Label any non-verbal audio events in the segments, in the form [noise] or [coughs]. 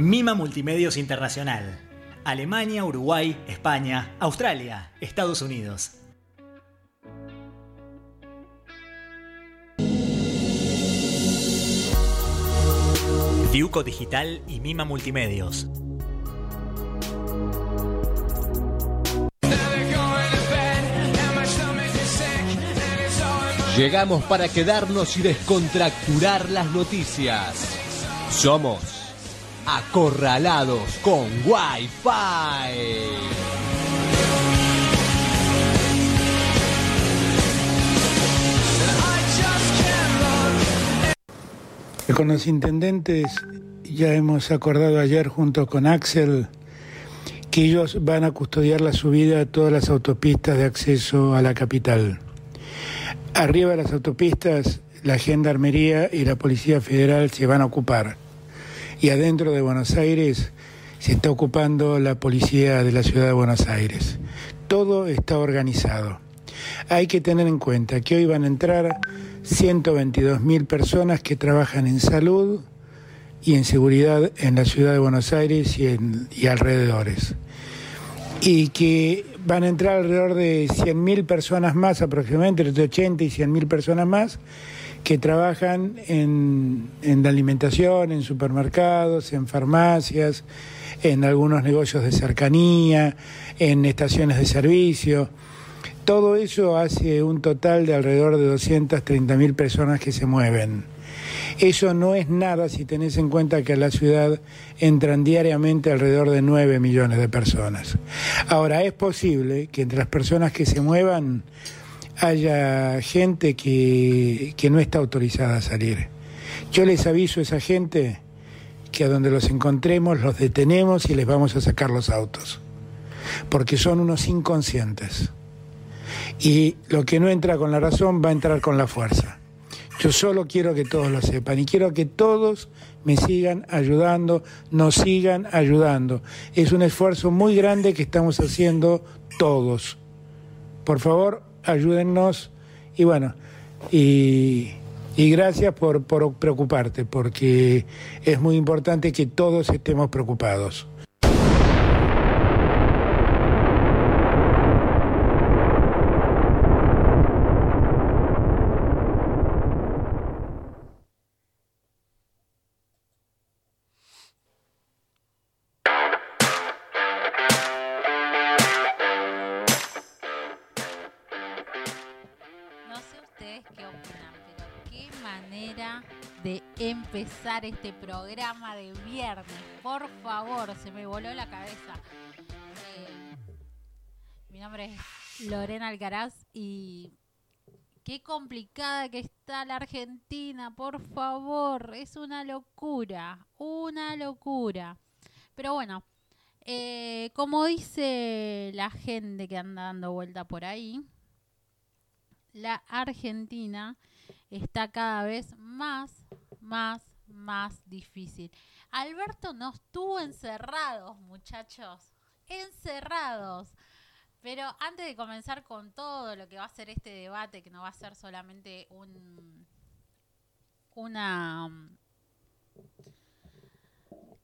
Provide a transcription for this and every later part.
Mima Multimedios Internacional. Alemania, Uruguay, España, Australia, Estados Unidos. Diuco Digital y Mima Multimedios. Llegamos para quedarnos y descontracturar las noticias. Somos acorralados con Wi-Fi. Con los intendentes ya hemos acordado ayer junto con Axel que ellos van a custodiar la subida a todas las autopistas de acceso a la capital. Arriba de las autopistas, la Gendarmería y la Policía Federal se van a ocupar. Y adentro de Buenos Aires se está ocupando la Policía de la Ciudad de Buenos Aires. Todo está organizado. Hay que tener en cuenta que hoy van a entrar 122 mil personas que trabajan en salud y en seguridad en la ciudad de Buenos Aires y, en, y alrededores. Y que van a entrar alrededor de 100 mil personas más, aproximadamente entre 80 y 100 mil personas más, que trabajan en, en la alimentación, en supermercados, en farmacias, en algunos negocios de cercanía, en estaciones de servicio. Todo eso hace un total de alrededor de 230 mil personas que se mueven. Eso no es nada si tenés en cuenta que a la ciudad entran diariamente alrededor de 9 millones de personas. Ahora, es posible que entre las personas que se muevan haya gente que, que no está autorizada a salir. Yo les aviso a esa gente que a donde los encontremos los detenemos y les vamos a sacar los autos, porque son unos inconscientes. Y lo que no entra con la razón va a entrar con la fuerza. Yo solo quiero que todos lo sepan y quiero que todos me sigan ayudando, nos sigan ayudando. Es un esfuerzo muy grande que estamos haciendo todos. Por favor, ayúdennos y bueno, y, y gracias por, por preocuparte, porque es muy importante que todos estemos preocupados. Empezar este programa de viernes. Por favor, se me voló la cabeza. Eh, mi nombre es Lorena Alcaraz y qué complicada que está la Argentina, por favor. Es una locura, una locura. Pero bueno, eh, como dice la gente que anda dando vuelta por ahí, la Argentina está cada vez más, más, más difícil. Alberto nos tuvo encerrados, muchachos, encerrados. Pero antes de comenzar con todo lo que va a ser este debate, que no va a ser solamente un una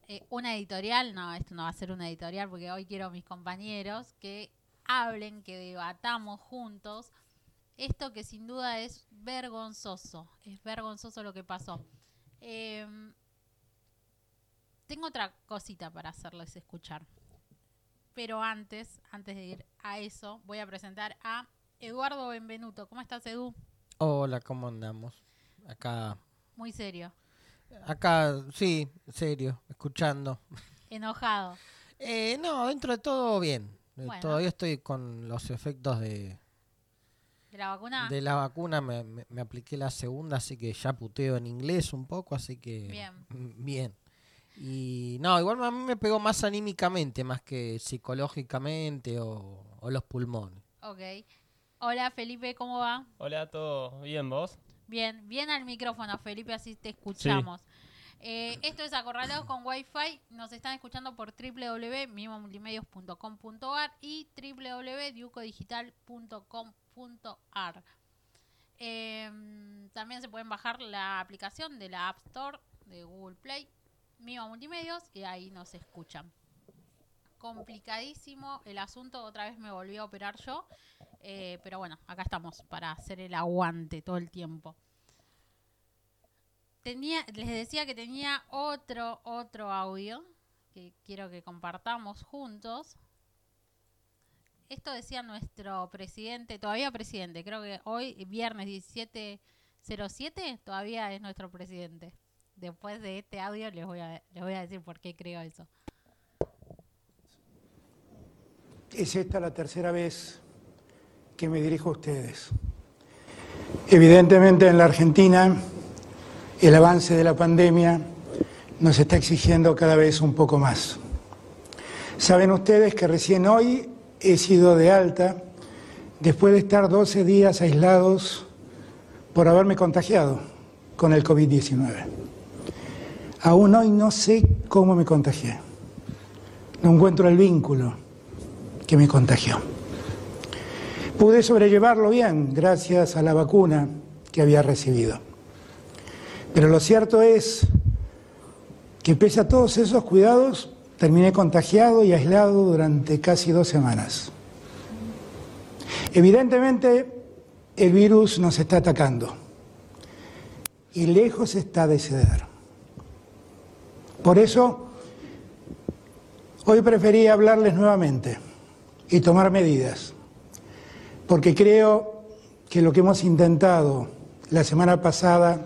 eh, una editorial, no, esto no va a ser una editorial porque hoy quiero a mis compañeros que hablen, que debatamos juntos esto que sin duda es vergonzoso, es vergonzoso lo que pasó. Em, tengo otra cosita para hacerles escuchar. Pero antes, antes de ir a eso, voy a presentar a Eduardo Benvenuto. ¿Cómo estás, Edu? Hola, ¿cómo andamos? Acá, Muy serio. acá, sí, serio, escuchando. Enojado. Eh, no, dentro de todo bien. Eh, Bueno. Todavía estoy con los efectos de, ¿De la vacuna? de la vacuna. Me, me- me apliqué la segunda, así que ya puteo en inglés un poco, así que Bien. mm, bien. Y no, igual a mí me pegó más anímicamente, más que psicológicamente o, o los pulmones. Ok. Hola, Felipe, ¿cómo va? Hola, ¿todo bien vos? Bien, bien al micrófono, Felipe, así te escuchamos. Eh, esto es Acorralados con Wi-Fi. Nos están escuchando por www.mimomultimedios.com.ar y www.diucodigital.com.ar. Eh, también se pueden bajar la aplicación de la App Store de Google Play Mima Multimedios y ahí nos escuchan. Complicadísimo el asunto, otra vez me volví a operar yo, eh, pero bueno, acá estamos para hacer el aguante todo el tiempo. Tenía, les decía que tenía otro, otro audio que quiero que compartamos juntos. Esto decía nuestro presidente, todavía presidente, creo que hoy, viernes 1707, todavía es nuestro presidente. Después de este audio les voy a, les voy a decir por qué creo eso. Es esta la tercera vez que me dirijo a ustedes. Evidentemente en la Argentina el avance de la pandemia nos está exigiendo cada vez un poco más. Saben ustedes que recién hoy he sido de alta después de estar 12 días aislados por haberme contagiado con el COVID-19. Aún hoy no sé cómo me contagié. No encuentro el vínculo que me contagió. Pude sobrellevarlo bien gracias a la vacuna que había recibido. Pero lo cierto es que pese a todos esos cuidados, terminé contagiado y aislado durante casi dos semanas. Evidentemente, el virus nos está atacando y lejos está de ceder. Por eso, hoy preferí hablarles nuevamente y tomar medidas, porque creo que lo que hemos intentado la semana pasada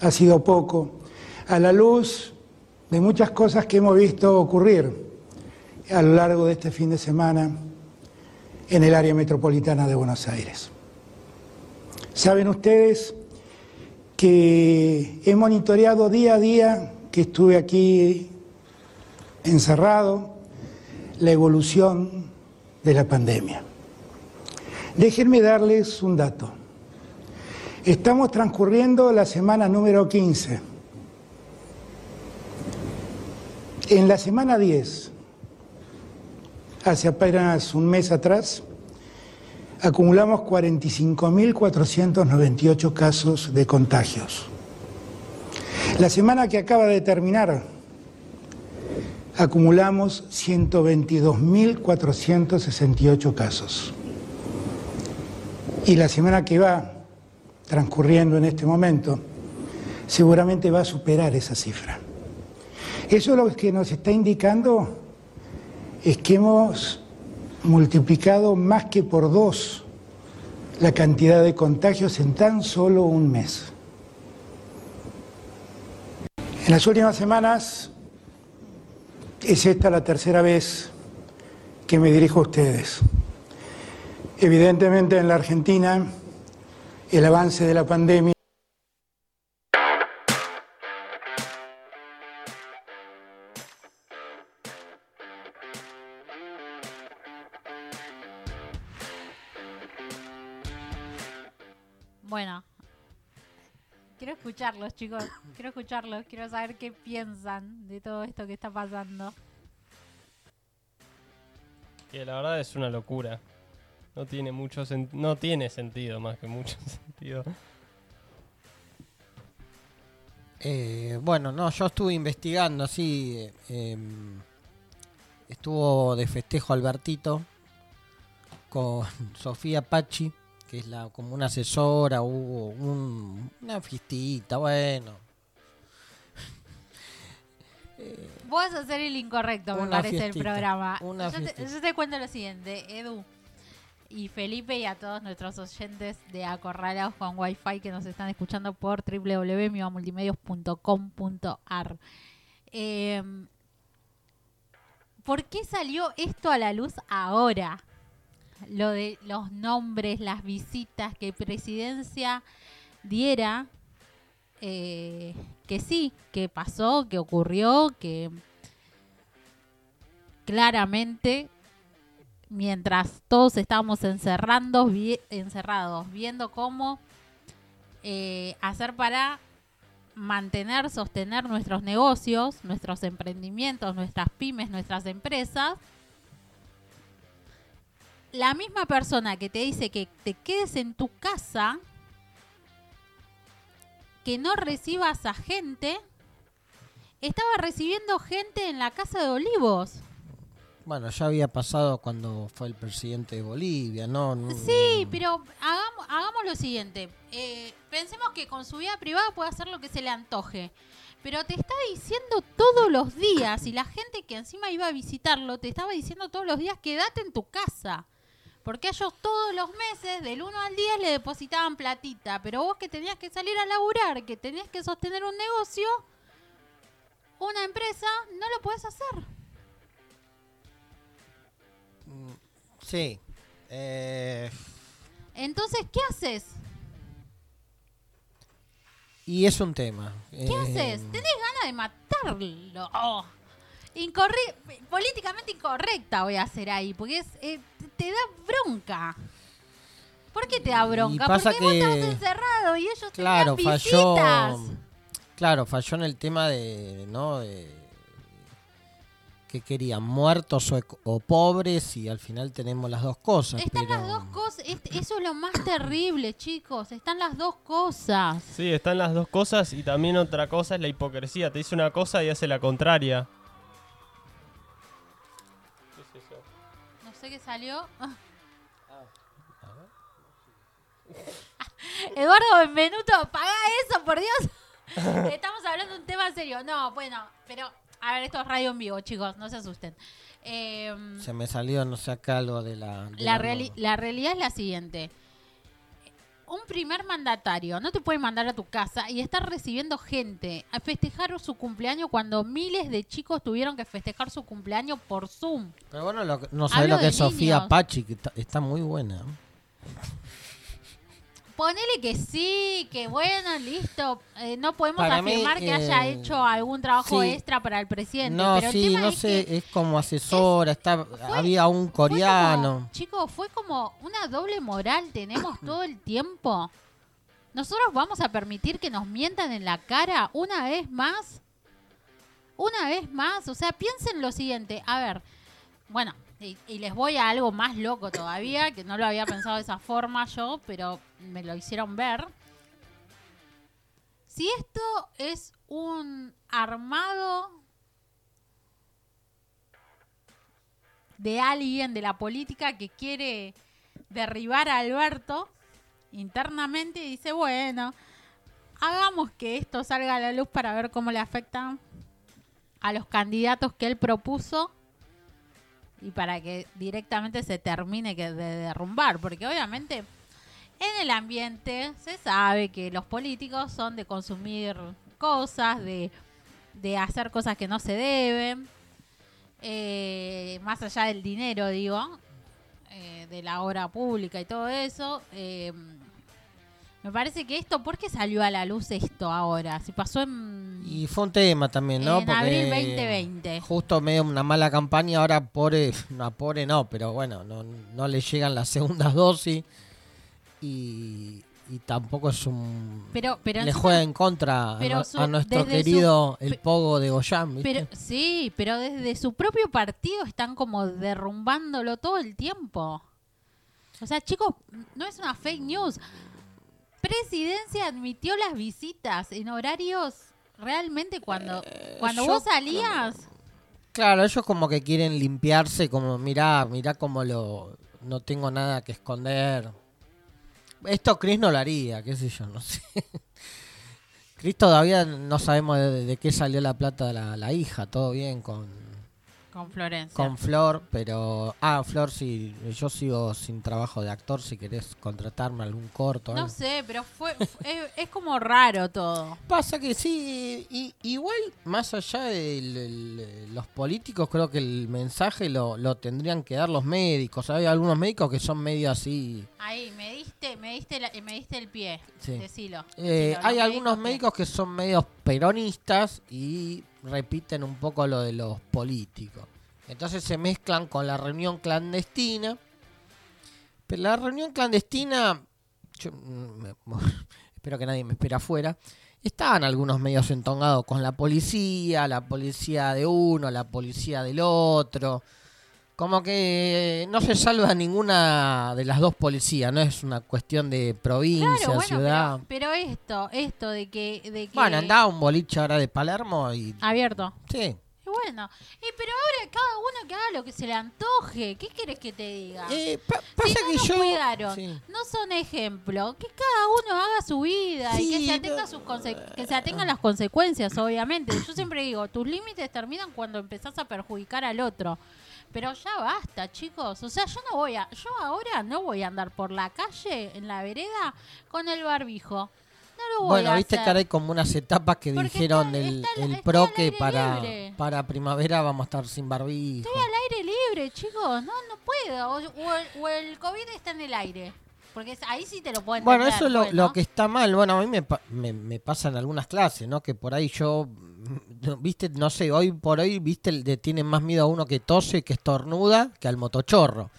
ha sido poco, a la luz de muchas cosas que hemos visto ocurrir a lo largo de este fin de semana en el área metropolitana de Buenos Aires. Saben ustedes que he monitoreado día a día que estuve aquí encerrado la evolución de la pandemia. Déjenme darles un dato. Estamos transcurriendo la semana número 15. En la semana 10, hace apenas un mes atrás, acumulamos 45.498 casos de contagios. La semana que acaba de terminar, acumulamos 122.468 casos. Y la semana que va transcurriendo en este momento, seguramente va a superar esa cifra. Eso lo que nos está indicando es que hemos multiplicado más que por dos la cantidad de contagios en tan solo un mes. En las últimas semanas es esta la tercera vez que me dirijo a ustedes. Evidentemente en la Argentina el avance de la pandemia Bueno, quiero escucharlos, chicos. Quiero escucharlos. Quiero saber qué piensan de todo esto que está pasando. Que la verdad es una locura. No tiene mucho sen- no tiene sentido más que mucho [laughs] sentido. Eh, bueno, no, yo estuve investigando así. eh, em, estuvo de festejo Albertito con [laughs] Sofía Pachi, que es la como una asesora, hubo un- una fiestita, bueno. [laughs] Vos vas a ser el incorrecto, me parece, fiestita, programa. yo, te, fiestita. yo te cuento lo siguiente, Edu y Felipe y a todos nuestros oyentes de Acorralados con Wi-Fi que nos están escuchando por www.mivamultimedios.com.ar. Eh, ¿Por qué salió esto a la luz ahora? Lo de los nombres, las visitas, que presidencia diera eh, que sí, que pasó, que ocurrió, que claramente mientras todos estábamos encerrando, encerrados, viendo cómo eh, hacer para mantener, sostener nuestros negocios, nuestros emprendimientos, nuestras pymes, nuestras empresas, la misma persona que te dice que te quedes en tu casa, que no recibas a gente, estaba recibiendo gente en la casa de Olivos. Bueno, ya había pasado cuando fue el presidente de Bolivia, ¿no? No- Sí, pero hagamos, hagamos lo siguiente. Eh, pensemos que con su vida privada puede hacer lo que se le antoje. Pero te está diciendo todos los días, y la gente que encima iba a visitarlo, te estaba diciendo todos los días, quédate en tu casa. Porque ellos todos los meses, del 1 al 10, le depositaban platita. Pero vos que tenías que salir a laburar, que tenías que sostener un negocio, una empresa, no lo puedes hacer. Sí. Eh, Entonces, ¿qué haces? y es un tema. ¿Qué Eh, haces? Tenés ganas de matarlo. Oh. Incorre- políticamente incorrecta voy a hacer ahí, porque es, eh, te da bronca. ¿Por qué te da bronca? pasa porque vos que- estabas encerrado y ellos Claro, tenían falló. visitas. Claro, falló en el tema de, ¿no? De que querían muertos o, pobres y al final tenemos las dos cosas. Están pero... las dos cosas. Es- eso es lo más terrible, chicos. Están las dos cosas. Sí, están las dos cosas y también otra cosa es la hipocresía. Te dice una cosa y hace la contraria. Sé qué salió. [laughs] Eduardo Benvenuto, paga eso, por Dios. [laughs] Estamos hablando de un tema serio. No, bueno, pero a ver, esto es radio en vivo, chicos, no se asusten. Eh, Se me salió, no sé, acá algo de la... de la, la reali- la realidad es la siguiente. Un primer mandatario no te puede mandar a tu casa y estar recibiendo gente a festejar su cumpleaños cuando miles de chicos tuvieron que festejar su cumpleaños por Zoom. Pero bueno, lo que- no sabes Hablo lo que es Sofía. Pachi, que está, está muy buena. Ponele que sí, que bueno, listo. Eh, no podemos Para mí, afirmar que eh, haya hecho algún trabajo sí. extra para el presidente. No, pero el sí, tema no es sé, que es como asesora, está, fue- había un coreano. chicos, fue como una doble moral tenemos [coughs] todo el tiempo. Nosotros vamos a permitir que nos mientan en la cara una vez más. Una vez más. O sea, piensen lo siguiente. A ver, bueno, y, les voy a algo más loco todavía, que no lo había pensado de esa forma yo, pero me lo hicieron ver. Si esto es un armado de alguien de la política que quiere derribar a Alberto internamente y dice, bueno, hagamos que esto salga a la luz para ver cómo le afecta a los candidatos que él propuso y para que directamente se termine de derrumbar, porque obviamente en el ambiente se sabe que los políticos son de consumir cosas, de, de hacer cosas que no se deben, eh, más allá del dinero, digo, eh, de la obra pública y todo eso. eh, me parece que esto, ¿por qué salió a la luz esto ahora? Si pasó en... Y fue un tema también, ¿no? En abril 2020. Justo medio una mala campaña, ahora pobre, no, pobre no, pero bueno, no, no le llegan las segundas [laughs] dosis y, y tampoco es un... Pero, pero le juega en contra a, pero su- a nuestro su- querido el Pogo de Goyán, ¿viste? Pero, sí, pero desde su propio partido están como derrumbándolo todo el tiempo. O sea, chicos, no es una fake news. Presidencia admitió las visitas en horarios realmente cuando, cuando Eh, yo vos salías. Claro, ellos como que quieren limpiarse, como mirá, mirá como lo... No tengo nada que esconder. Esto Chris no lo haría, qué sé yo, no sé. [laughs] Chris todavía no sabemos de, de qué salió la plata de la, la hija, todo bien con, Con Florencia. con Flor, pero... Ah, Flor, sí, yo sigo sin trabajo de actor, si querés contratarme algún corto. No algo. sé, pero fue, es, es como raro todo. Pasa que sí, y- igual más allá de el- el- los políticos, creo que el mensaje lo, lo tendrían que dar los médicos. Hay algunos médicos que son medio así. Ahí, me diste, me diste, la- me diste el pie. Sí. Decilo. Eh, hay algunos que- médicos que son medios peronistas y repiten un poco lo de los políticos. Entonces se mezclan con la reunión clandestina. Pero la reunión clandestina, yo, mm, [laughs] espero que nadie me espera afuera. Estaban algunos medios entongados con la policía, la policía de uno, la policía del otro. Como que no se salva ninguna de las dos policías, no es una cuestión de provincia, Claro, bueno, ciudad. pero, pero esto, esto de que, de que Bueno, andaba un boliche ahora de Palermo y... abierto. Sí. Y bueno, y pero ahora cada uno que haga lo que se le antoje. ¿Qué quieres que te diga? Eh, pa- Si pasa no que nos yo... cuidaron, Sí. no son ejemplo. Que cada uno haga su vida y que se atenga sus conse- que se atengan las consecuencias, obviamente. Yo siempre digo, tus límites terminan cuando empezás a perjudicar al otro. Pero ya basta, chicos. O sea, yo no voy a, yo ahora no voy a andar por la calle, en la vereda, con el barbijo. No lo voy Bueno, a viste hacer. que ahora hay como unas etapas que Porque dijeron está- el, está- el está pro que para, libre. para primavera vamos a estar sin barbijo. Estoy al aire libre, chicos. No, no puedo. O, o el, o el COVID está en el aire. Porque ahí sí te lo pueden Bueno, eso es lo, lo que está mal. Bueno, a mí me, me, me pasa en algunas clases, ¿no? Que por ahí yo, viste, no sé, hoy por hoy, viste, le tienen más miedo a uno que tose, que estornuda, que al motochorro.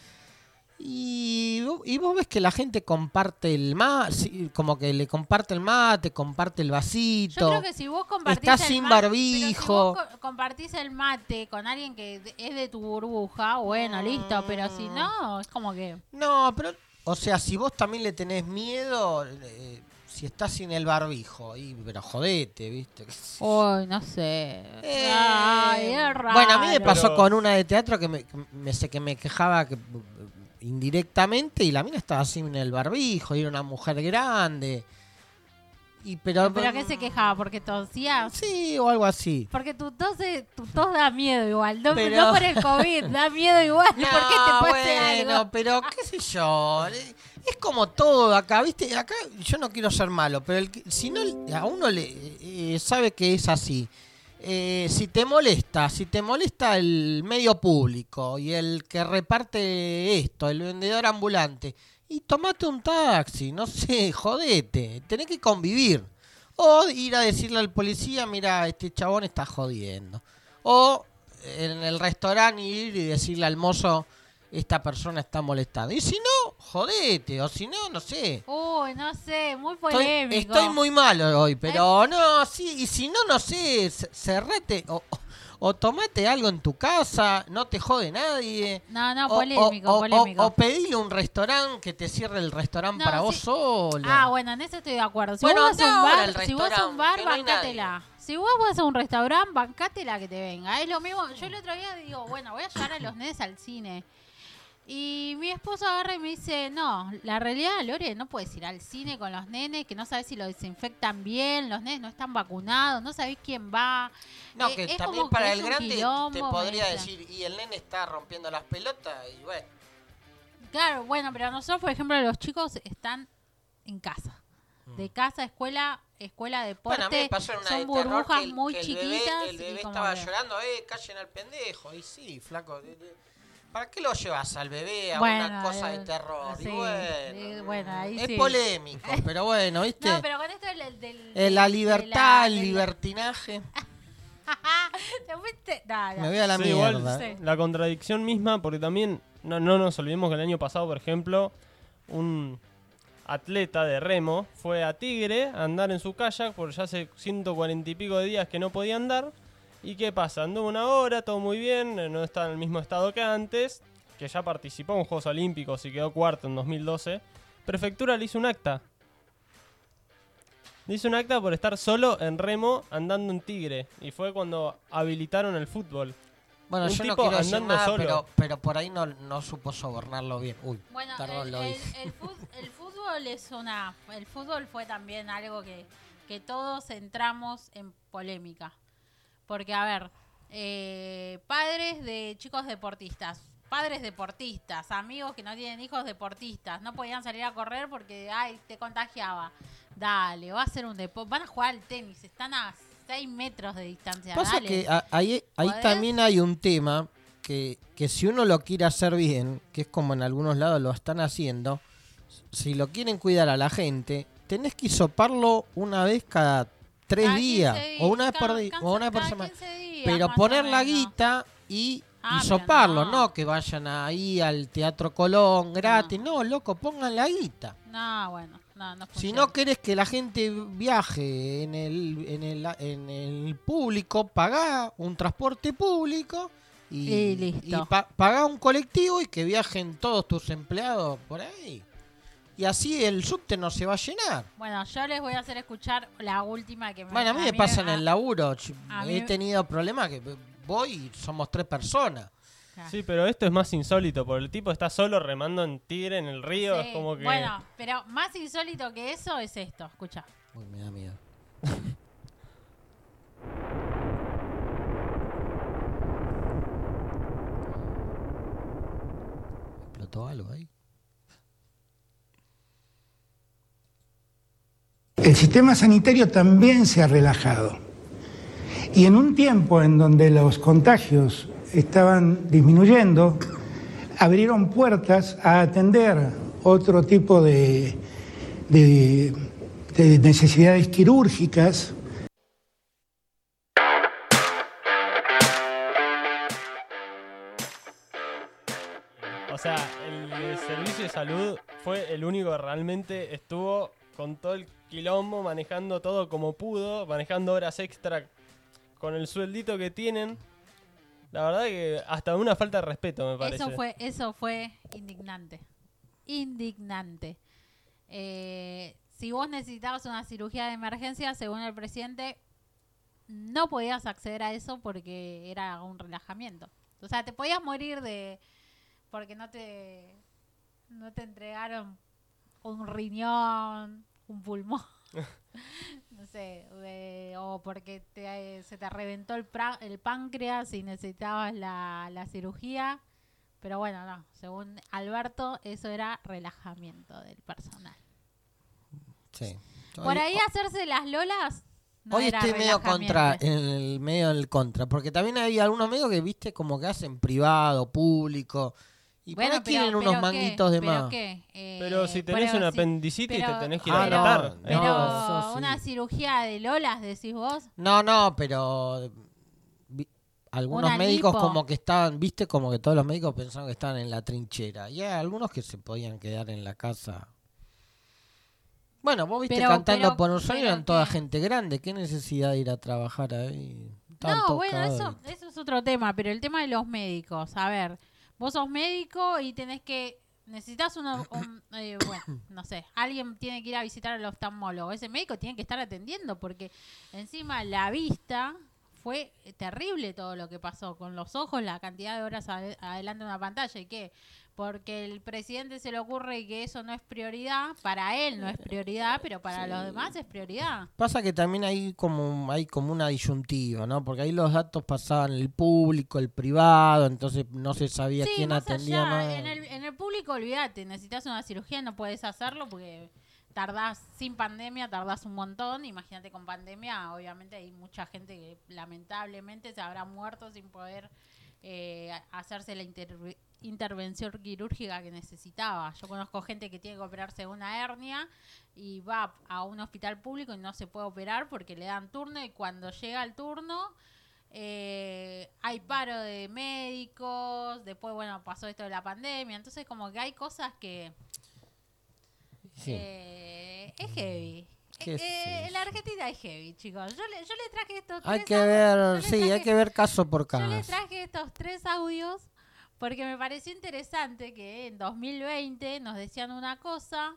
Y, y vos ves que la gente comparte el mate, como que le comparte el mate, comparte el vasito. Yo creo que si vos compartís Está el sin mate- barbijo. si vos co- compartís el mate con alguien que es de tu burbuja, bueno, listo. Pero si no, es como que. No, pero, o sea, si vos también le tenés miedo, eh, si estás sin el barbijo, y, pero jodete, ¿viste? [laughs] Uy, no sé. Eh, Ay, es raro. Bueno, a mí me pasó Pero- con una de teatro que me, sé que me quejaba que, indirectamente y la mina estaba en el barbijo y era una mujer grande. Y pero, ¿Pero qué se quejaba? ¿Porque tosías? Sí, o algo así. Porque tu tos, tu tos da miedo igual. No, Pero- no por el COVID, da miedo igual. ¿Por [laughs] qué te No, bueno, algo? pero qué sé yo. Es como todo acá, ¿viste? Acá yo no quiero ser malo, pero el si no a uno le eh, sabe que es así. Eh, si te molesta, si te molesta el medio público y el que reparte esto, el vendedor ambulante, y tomate un taxi, no sé, [laughs] jodete, tenés que convivir. O ir a decirle al policía, mira, este chabón está jodiendo. O en el restaurante ir y decirle al mozo, esta persona está molestando. Y si no, jodete, o si no, no sé. Uy, no sé, muy polémico. estoy muy malo hoy, pero no, sí, y si no, no sé, c- cerrate o, o- o tomate algo en tu casa, no te jode nadie. No, no, O- polémico, o, polémico. o- o pedile un restaurante que te cierre el restaurante No, para sí. vos solo. Ah, bueno, en eso estoy de acuerdo. Si Bueno, vos vas a un bar, si vos vas a un bar, que no bancátela. Si vos vas a un restaurante, bancátela que te venga. Es lo mismo. Yo el otro día digo, bueno, voy a llevar a los nenes al cine. Y mi esposo agarra y me dice, no, la realidad, Lore, no puedes ir al cine con los nenes, que no sabes si lo desinfectan bien, los nenes no están vacunados, no sabés quién va. No, Eh, que es también como que para es el un grande quilombo, te podría decir, y el nene está rompiendo las pelotas, y bueno. Claro, bueno, pero nosotros, por ejemplo, los chicos están en casa. De casa, escuela, escuela, deporte. Mm. Bueno, a mí me pasó en una son de burbujas que el, muy que el chiquitas. bebé, el bebé estaba que- llorando, eh, callen al pendejo. Y sí, flaco. ¿Para qué lo llevas al bebé a Bueno, una cosa eh, de terror? Y sí, bueno, eh, bueno, ahí es sí. polémico, [laughs] pero bueno, ¿viste? No, pero con esto del... del- Eh, la libertad, la- el libertinaje. [laughs] Te fuiste- no, no. Me voy a la Sí, igual, mierda. Sí. la contradicción misma, porque también no, no nos olvidemos que el año pasado, por ejemplo, un atleta de remo fue a Tigre a andar en su kayak, porque ya hace 140 y pico de días que no podía andar. ¿Y qué pasa? Anduvo una hora, todo muy bien, eh, no está en el mismo estado que antes, que ya participó en Juegos Olímpicos y quedó cuarto en 2012. Prefectura le hizo un acta. Le hizo un acta por estar solo en remo andando en Tigre. Y fue cuando habilitaron el fútbol. Bueno, Un yo no tipo quiero decir andando nada, solo. pero, pero por ahí no, no supo sobornarlo bien. Uy, Bueno, perdón, el, lo el- fut- el fútbol es una... El fútbol fue también algo que, que todos entramos en polémica. Porque, a ver, eh, padres de chicos deportistas, padres deportistas, amigos que no tienen hijos deportistas, no podían salir a correr porque, ay, te contagiaba. Dale, va a ser un deporte, van a jugar al tenis, están a 6 metros de distancia. Pasa dale. que a- ahí, ahí también hay un tema que, que si uno lo quiere hacer bien, que es como en algunos lados lo están haciendo, si lo quieren cuidar a la gente, tenés que hisoparlo una vez cada tres Cada días, 15 o una vez por, o una vez por semana. 15 días, Pero poner la guita y Ah, hisoparlo, no. no. que vayan ahí al Teatro Colón gratis, no, loco, pongan la guita. No, bueno, no, no Si no querés que la gente viaje en el, en el, en el público, pagá un transporte público Y, Y listo. pa- pagá un colectivo y que viajen todos tus empleados por ahí. Y así el subte no se va a llenar. Bueno, yo les voy a hacer escuchar la última que me Bueno, a mí me pasa en a- el laburo. a He mí- tenido problemas que voy y somos tres personas. Sí, pero esto es más insólito, porque el tipo está solo remando en tigre en el río, Sí, es como que... Bueno, pero más insólito que eso es esto, escucha. Uy, me da miedo. [laughs] ¿Explotó algo ahí? El sistema sanitario también se ha relajado. Y en un tiempo en donde los contagios estaban disminuyendo, abrieron puertas a atender otro tipo de, de- de necesidades quirúrgicas. O sea, el, servicio de salud fue el único que realmente estuvo con todo el quilombo, manejando todo como pudo, manejando horas extra con el sueldito que tienen. La verdad que hasta una falta de respeto me parece. Eso fue, eso fue indignante. Indignante. Eh, si vos necesitabas una cirugía de emergencia, según el presidente, no podías acceder a eso porque era un relajamiento. O sea, te podías morir de porque no te no te entregaron un riñón, un pulmón, [laughs] no sé, de- o porque te, se te reventó el, pra- el páncreas y necesitabas la, la cirugía. Pero bueno, no, según Alberto, eso era relajamiento del personal. Sí. Por ahí hacerse las lolas. No Hoy era estoy medio contra, en el medio del contra, porque también hay algunos medios que viste como que hacen privado, público, y por ahí Bueno, pero- quieren pero unos ¿qué? manguitos de ¿Pero más. qué? Eh, Pero si tenés pero un si- apendicitis pero- te tenés que ir a Ah, no, tratar. no, Pero sí. una cirugía de lolas, decís vos. No, no, pero algunos Una médicos lipo. como que estaban, viste, como que todos los médicos pensaban que estaban en la trinchera. Y hay algunos que se podían quedar en la casa. Bueno, vos viste Pero- cantando pero- por un sueño, pero eran toda gente grande. ¿Qué necesidad de ir a trabajar ahí? Estaban No, bueno, eso, eso es otro tema, pero el tema de los médicos, a ver, vos sos médico y tenés que, necesitas uno, un, eh, bueno, [coughs] no sé, alguien tiene que ir a visitar al oftalmólogo, ese médico tiene que estar atendiendo porque encima la vista fue terrible todo lo que pasó con los ojos, la cantidad de horas ade- adelante de una pantalla y qué, porque el presidente se le ocurre que eso no es prioridad, para él no es prioridad, pero para los demás es prioridad. Pasa que también hay como hay como una disyuntiva, ¿no? Porque ahí los datos pasaban el público, el privado, entonces no se sabía Sí, quién atendía allá, más. En el, en el público, olvídate, necesitas una cirugía, no puedes hacerlo porque tardás, sin pandemia, tardás un montón. Imagínate con pandemia, obviamente hay mucha gente que lamentablemente se habrá muerto sin poder eh, hacerse la intervención quirúrgica que necesitaba. Yo conozco gente que tiene que operarse una hernia y va a un hospital público y no se puede operar porque le dan turno y cuando llega el turno eh, hay paro de médicos, después, bueno, pasó esto de la pandemia, entonces como que hay cosas que Sí. eh, es heavy. ¿Qué Eh, eh, la Argentina es heavy, chicos. Yo le, yo le traje estos Hay tres que au- yo ver, sí, hay que ver caso por Yo le caso. traje estos tres audios porque me pareció interesante que en 2020 nos decían una cosa,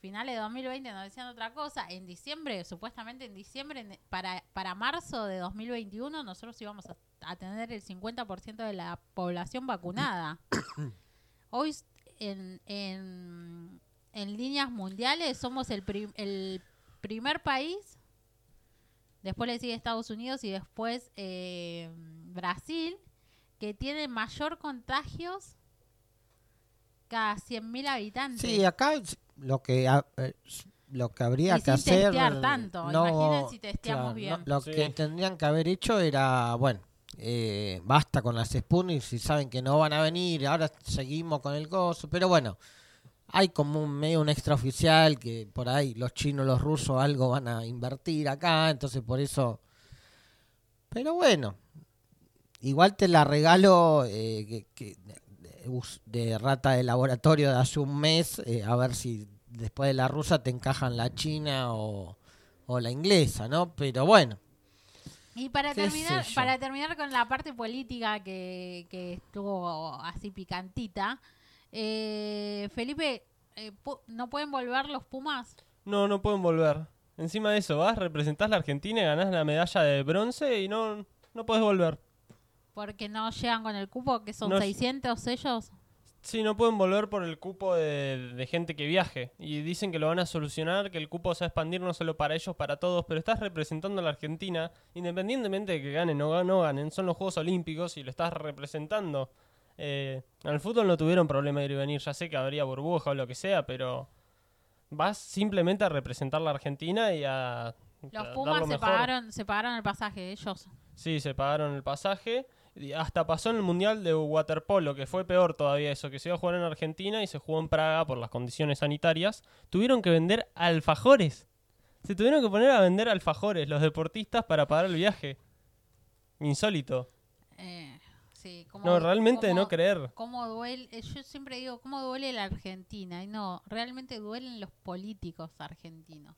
finales de 2020 nos decían otra cosa, en diciembre, supuestamente en diciembre, en- para, para marzo de 2021 nosotros íbamos a, a tener el 50% de la población vacunada. [coughs] Hoy en, en, en líneas mundiales somos el, prim- el primer país Después le sigue Estados Unidos y después eh, Brasil, que tiene mayor contagios cada 100.000 habitantes. Sí, acá lo que ha- eh, lo que habría Y que sin hacer testear tanto. no- Imaginen si testeamos claro, bien. no, lo Sí. que tendrían que haber hecho era bueno eh, basta con las Sputnik si saben que no van a venir ahora seguimos con el gozo pero bueno hay como un medio un extraoficial que por ahí los chinos los rusos algo van a invertir acá entonces por eso pero bueno igual te la regalo eh, que, que- de, rata de laboratorio de hace un mes eh, a ver si después de la rusa te encajan la china o, o la inglesa no pero bueno Y para ¿Qué terminar, para terminar con la parte política que, que estuvo así picantita, eh, Felipe, eh, ¿no pueden volver los Pumas? No, no pueden volver. Encima de eso, vas, representás la Argentina y ganás la medalla de bronce y no, no puedes volver. Porque no llegan con el cupo, que son No- 600 ellos. Sí, no pueden volver por el cupo de, de gente que viaje. Y dicen que lo van a solucionar, que el cupo se va a expandir no solo para ellos, para todos. Pero estás representando a la Argentina, independientemente de que ganen o no ganen. Son los Juegos Olímpicos y lo estás representando. Eh, al fútbol no tuvieron problema de ir y venir. Ya sé que habría burbuja o lo que sea, pero vas simplemente a representar a la Argentina y a... Los Pumas se mejor. pagaron, se pagaron el pasaje ellos. Sí, se pagaron el pasaje. Hasta pasó en el Mundial de Waterpolo, que fue peor todavía eso, que se iba a jugar en Argentina y se jugó en Praga por las condiciones sanitarias. Tuvieron que vender alfajores. Se tuvieron que poner a vender alfajores los deportistas para pagar el viaje. Insólito. Eh, sí, como- No, realmente como- no creer. cómo duele, eh, yo siempre digo, ¿cómo duele la Argentina? Y no, realmente duelen los políticos argentinos.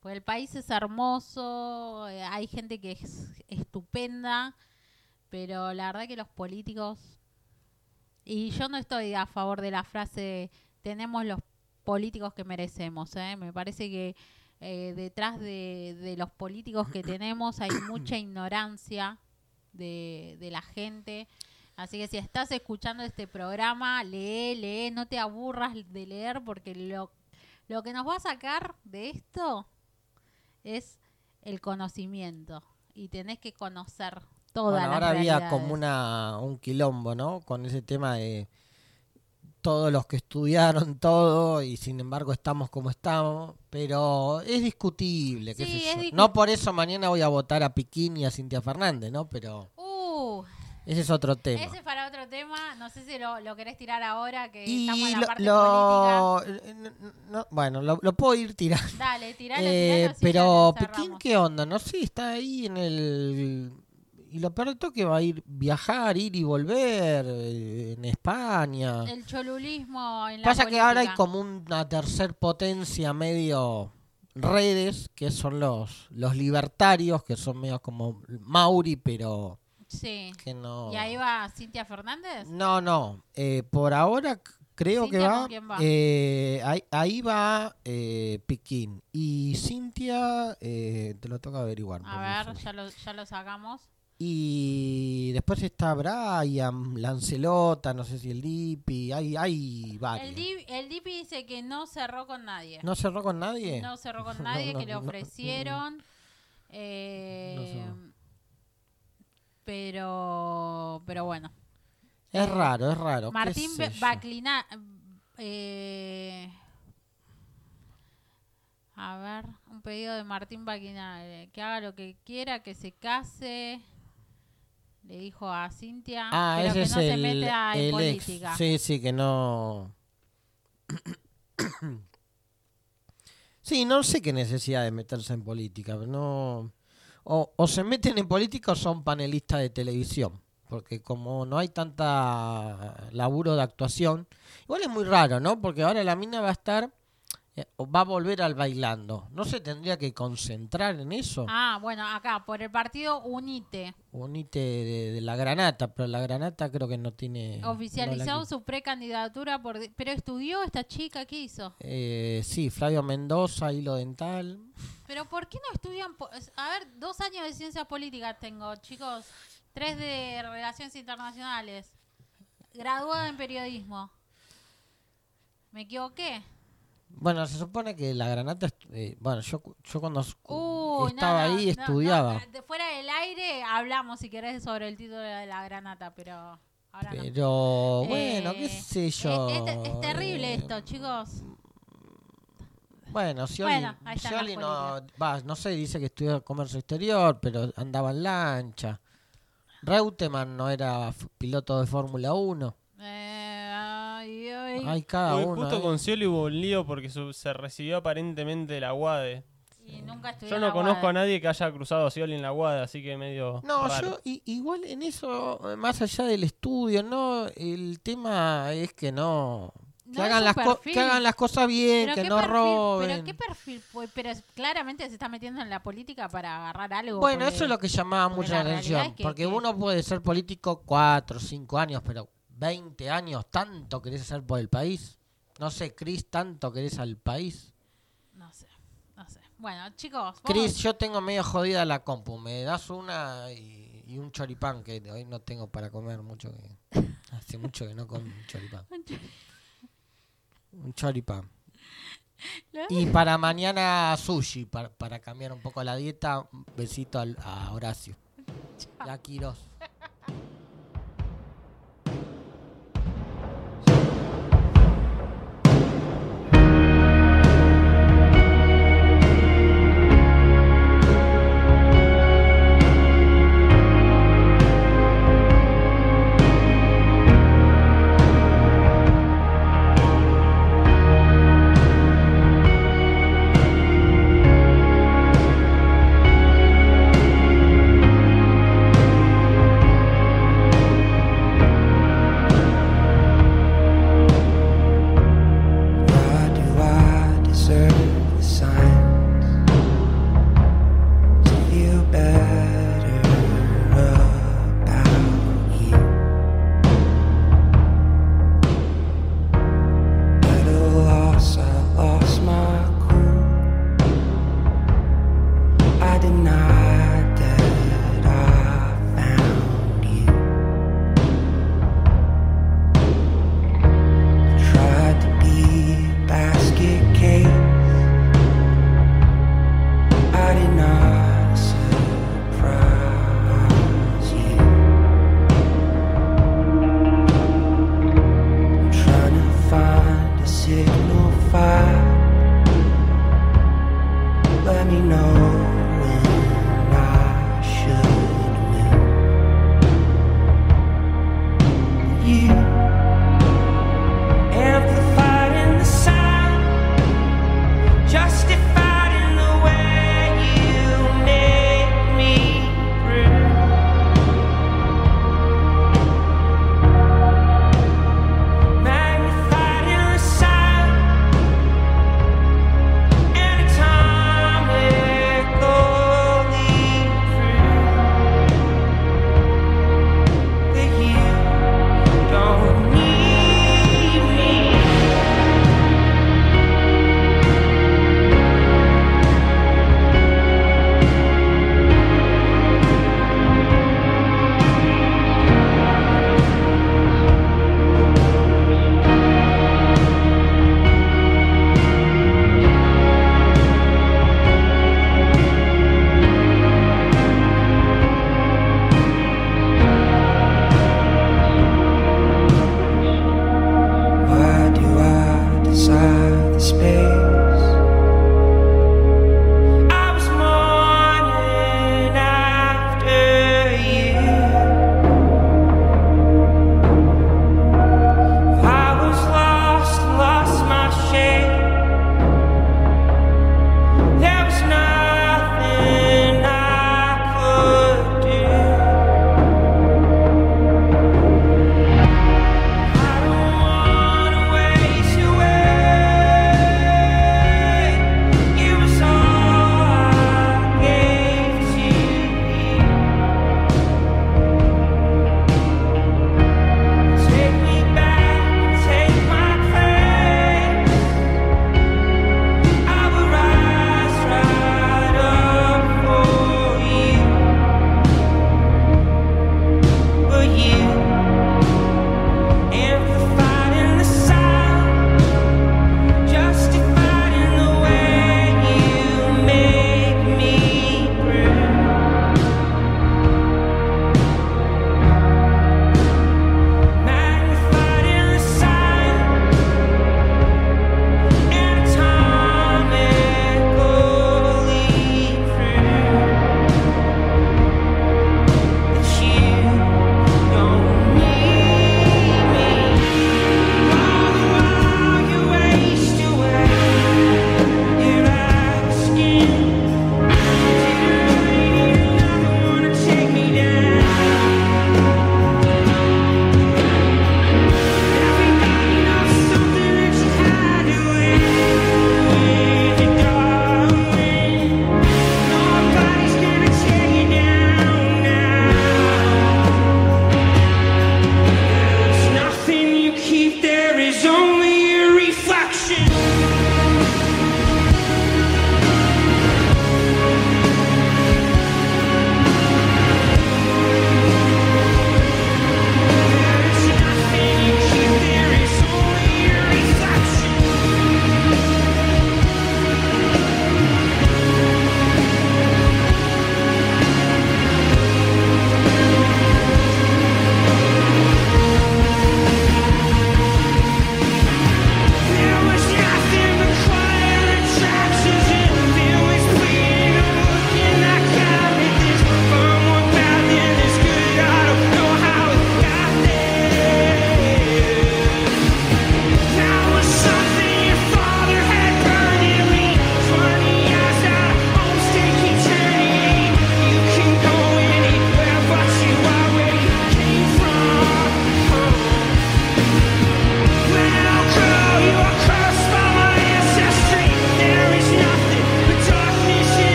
Pues el país es hermoso, eh, hay gente que es estupenda, pero la verdad que los políticos... Y yo no estoy a favor de la frase, tenemos los políticos que merecemos. ¿eh? Me parece que eh, detrás de, de los políticos que tenemos hay [coughs] mucha ignorancia de, de la gente. Así que si estás escuchando este programa, lee, lee, no te aburras de leer porque lo, lo que nos va a sacar de esto es el conocimiento y tenés que conocer toda Bueno, la ahora había como una, un quilombo, ¿no? Con ese tema de todos los que estudiaron [laughs] todo y sin embargo estamos como estamos, pero es discutible, qué Sí, sé yo. No por eso mañana voy a votar a Piquín y a Cintia Fernández, ¿no? Pero Uh, ese es otro tema. ese es para otro tema. No sé si lo, lo querés tirar ahora que y estamos en la parte lo- eh, no- no- bueno, lo, lo puedo ir tirando. política. Dale, tiralo, Eh, tiralo, pero Piquín. ¿qué onda? No sé, está ahí en el... Y lo peor de todo que va a ir viajar, ir y volver eh, en España. El cholulismo en la Pasa que ahora hay como una tercer potencia medio redes, que son los, los libertarios, que son medio como Mauri, pero Sí. que no... ¿Y ahí va Cintia Fernández? No, no. eh, por ahora creo que ¿Cintia va. con quién va? eh, ahí, ahí va eh, Piquín. Y Cintia, eh, te lo toca averiguar. A ver, ya lo, ya lo sacamos. Y después está Brian, Lancelota, no sé si el Dipi, hay, hay varios. El, el Dipi dice que no cerró con nadie. ¿No cerró con nadie? No cerró con [laughs] nadie, no, que le no, ofrecieron. eh, pero, pero bueno. Es raro, es raro. Martín. Baclina. eh, a ver, un pedido de Martín Baclina. eh, que haga lo que quiera, que se case. Le dijo a Cintia. Ah, pero ese que no se el, meta en ex. política. Sí, sí, que no. sí, no sé qué necesidad de meterse en política. pero No. O, o se meten en política o son panelistas de televisión. Porque como no hay tanta laburo de actuación. Igual es muy raro, ¿no? Porque ahora la mina va a estar. Eh, va a volver al bailando. ¿No se tendría que concentrar en eso? Ah, bueno, acá, por el partido Unite. Unite de, de la granata, pero la granata creo que no tiene. no la- su precandidatura, por, pero estudió esta chica, ¿qué hizo? Eh, sí, Flavio Mendoza, hilo dental. Pero ¿por qué no estudian? A ver, dos años de ciencias políticas tengo, chicos. Tres de relaciones internacionales. Graduada en periodismo. ¿Me equivoqué? Bueno, se supone que la granata. eh, bueno, yo, yo cuando no, estaba no, ahí no, estudiaba. de fuera del aire hablamos, si querés, sobre el título de la granata, pero ahora pero bueno, qué Eh, sé yo. Es, es- es terrible eh, esto, chicos. Bueno, Scioli, Bueno, Scioli no, va, no sé, dice que estudió comercio exterior, pero andaba en lancha. Reutemann no era piloto de Fórmula 1. Eh, ay, ay. Hay cada Hoy uno. justo ¿eh? con Scioli hubo un lío porque su- se recibió aparentemente de la UADE. Y nunca estudió Yo en no la conozco UADE. a nadie que haya cruzado a Scioli en la UADE, así que medio No, raro. yo i- igual en eso, eh, más allá del estudio, no, el tema es que no, no que, es hagan un las co- perfil. que hagan las cosas bien, Pero que qué no perfil- roben. Pero qué perfil, fue? pero es- claramente se está metiendo en la política para agarrar algo. Bueno, porque- eso es lo que llamaba porque mucho la la realidad atención. es que- porque que- uno puede ser político cuatro, cinco años, pero 20 años, ¿tanto querés hacer por el país? No sé, Cris, ¿tanto querés al país? No sé, no sé. Bueno, chicos, Cris, yo tengo medio jodida la compu. Me das una y, y un choripán, que hoy no tengo para comer mucho. Que, [laughs] hace mucho que no como un choripán. Un choripán. Y para mañana sushi, para, para cambiar un poco la dieta. Un besito al- a Horacio. Y a Quiroz.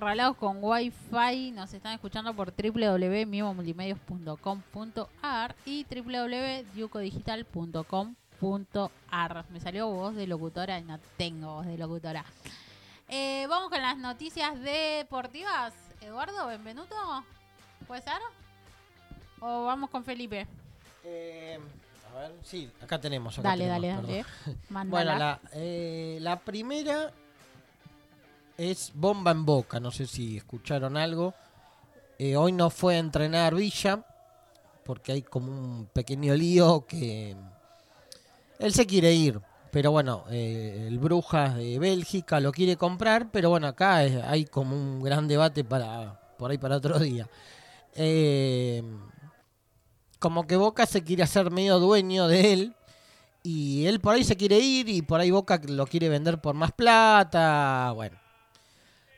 Acorralados con Wi-Fi. Nos están escuchando por www.mimomultimedios.com.ar y www.diucodigital.com.ar. Me salió voz de locutora y no tengo voz de locutora. Eh, vamos con las noticias deportivas. Eduardo, Benvenuto, ¿puede ser? ¿O vamos con Felipe? Eh, a ver, sí, acá tenemos. acá Dale, tenemos, dale, perdón. dale. [laughs] Bueno, la, eh, la primera es bomba en boca. No sé si escucharon algo. Eh, hoy no fue a entrenar Villa porque hay como un pequeño lío que él se quiere ir. Pero bueno, eh, el Brujas de Bélgica lo quiere comprar, pero bueno, acá hay como un gran debate para por ahí para otro día. Eh, como que Boca se quiere hacer medio dueño de él y él por ahí se quiere ir y por ahí Boca lo quiere vender por más plata, bueno.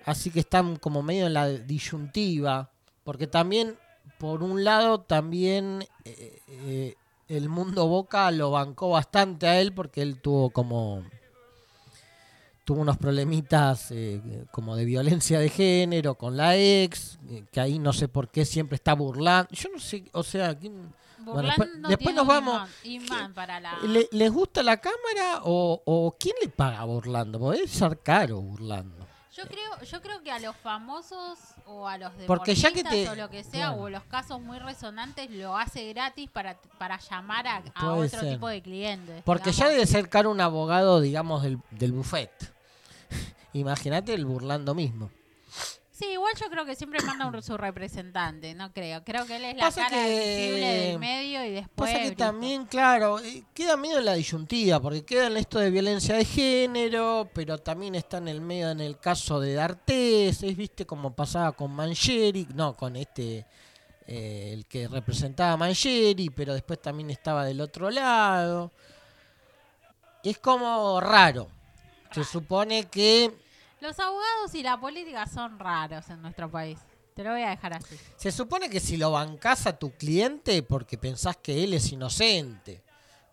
Así que están como medio en la disyuntiva, porque también, por un lado, también eh, eh, el mundo Boca lo bancó bastante a él porque él tuvo como tuvo unos problemitas eh, como de violencia de género con la ex, que ahí no sé por qué siempre está burlando. Yo no sé, o sea, ¿quién- Bueno, después- no después tiene nos vamos. imán- para la... ¿Le- ¿Les gusta la cámara o, o quién le paga burlando? Porque debe ser caro burlando. Yo creo, yo creo que a los famosos o a los deportistas Porque ya que te- o lo que sea, claro. o los casos muy resonantes, lo hace gratis para, para llamar a, a Puede otro ser. tipo de clientes. Porque ya digamos. debe ser caro un abogado, digamos, del, del buffet. [laughs] Imagínate el burlando mismo. Sí, igual yo creo que siempre manda un, su representante, no creo. Creo que él es la Pasa cara que- visible del medio y después... Pasa que también, claro, queda medio en la disyuntiva, porque queda en esto de violencia de género, pero también está en el medio en el caso de D'Artés, es, viste como pasaba con Mancheri, no, con este, eh, el que representaba a Mancheri, pero después también estaba del otro lado. Es como raro. Se supone que Los abogados y la política son raros en nuestro país. Te lo voy a dejar así. Se supone que si lo bancás a tu cliente porque pensás que él es inocente.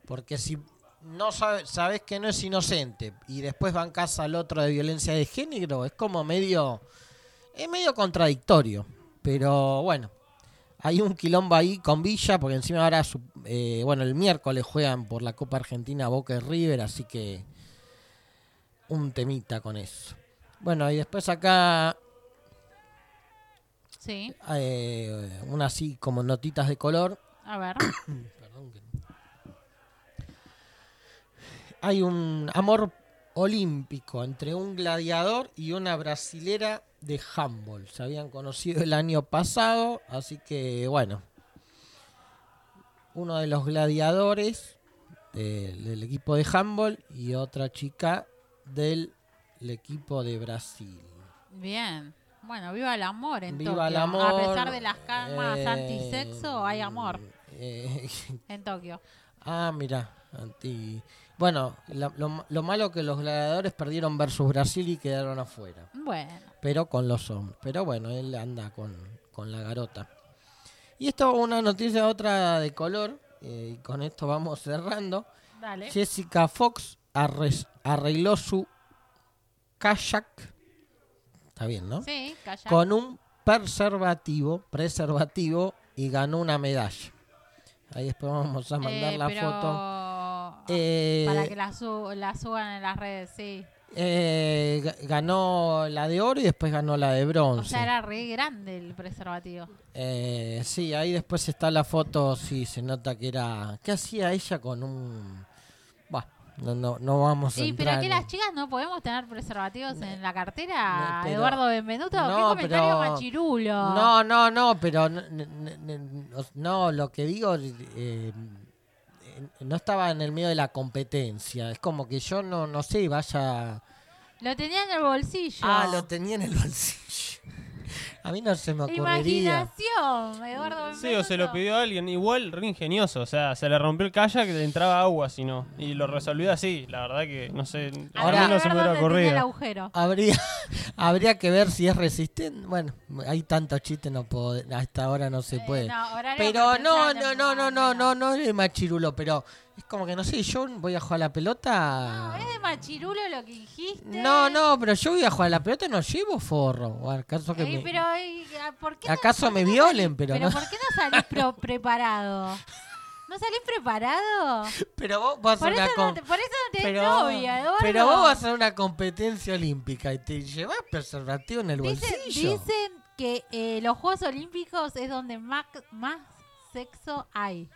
Porque si no sabe- sabes que no es inocente y después bancás al otro de violencia de género, es como medio. Es medio contradictorio. Pero bueno, hay un quilombo ahí con Villa, porque encima ahora, eh, bueno, el miércoles juegan por la Copa Argentina Boca y River, así que. Un temita con eso. Bueno, y después acá Sí, eh, una así como notitas de color. a ver. [coughs] Perdón que- Hay un amor olímpico entre un gladiador y una brasilera de handball. Se habían conocido el año pasado, así que bueno. Uno de los gladiadores del, del equipo de handball y otra chica del el equipo de Brasil. Bien. Bueno, viva el amor en Viva Tokio. el amor. A pesar de las camas eh, antisexo, hay amor eh, [laughs] en Tokio. Ah, mira, anti. Bueno, la- lo, lo malo que los gladiadores perdieron versus Brasil y quedaron afuera. Bueno, Pero con los hombres. Pero bueno, él anda con, con la garota. Y esto una noticia otra de color. eh, y con esto vamos cerrando. dale. Jessica Fox arregló su kayak. Está bien, ¿no? Sí, calla. Con un preservativo, preservativo y ganó una medalla. Ahí después vamos a mandar Eh, la pero foto. Eh, Para que la, su- la suban en las redes, sí. eh, ga- ganó la de oro y después ganó la de O bronce. sea, era re grande el preservativo. Eh, sí, ahí después está la foto, sí, se nota que era... ¿Qué hacía ella con un...? No, no, no vamos a Sí, pero que en- las chicas no podemos tener preservativos en la cartera, no, pero- Eduardo Benvenuto. No, ¿Qué comentario pero- machirulo? No, no, no, pero no, n- n- n- no, lo que digo, eh, eh, no estaba en el medio de la competencia. Es como que yo no, no sé, vaya... Lo tenía en el bolsillo. Ah, lo tenía en el bolsillo. A mí no se me ocurriría. Imaginación, Eduardo. Sí, o se lo pidió a alguien. Igual, re ingenioso. O sea, se le rompió el kayak que le entraba agua, si no. Y lo resolvió así. La verdad que, no sé. Ahora- a mí no se me hubiera el ocurrido. agujero. Habría, [laughs] habría que ver si es resistente. Bueno, hay tantos chistes, no puedo, hasta ahora no se Eh, puede. no, pero no, no, no, no, no, no, no, no es machirulo, pero Es como que no sé, yo voy a jugar a la No, pelota. es de machirulo lo que dijiste. No, no, pero yo voy a jugar a la pelota y no llevo forro. ¿O acaso que Ey, me- pero, ey, ¿por qué no- ¿Acaso por qué me no violen? salís- Pero pero no. ¿por qué no salís pro- [laughs] preparado? ¿No salís preparado? Pero vos vas a Por eso, una no te, por eso no tenés pero, novia, Eduardo. pero vos vas a una competencia olímpica y te llevas preservativo en el Dicen, bolsillo. dicen que eh, los Juegos Olímpicos es donde más, más sexo hay.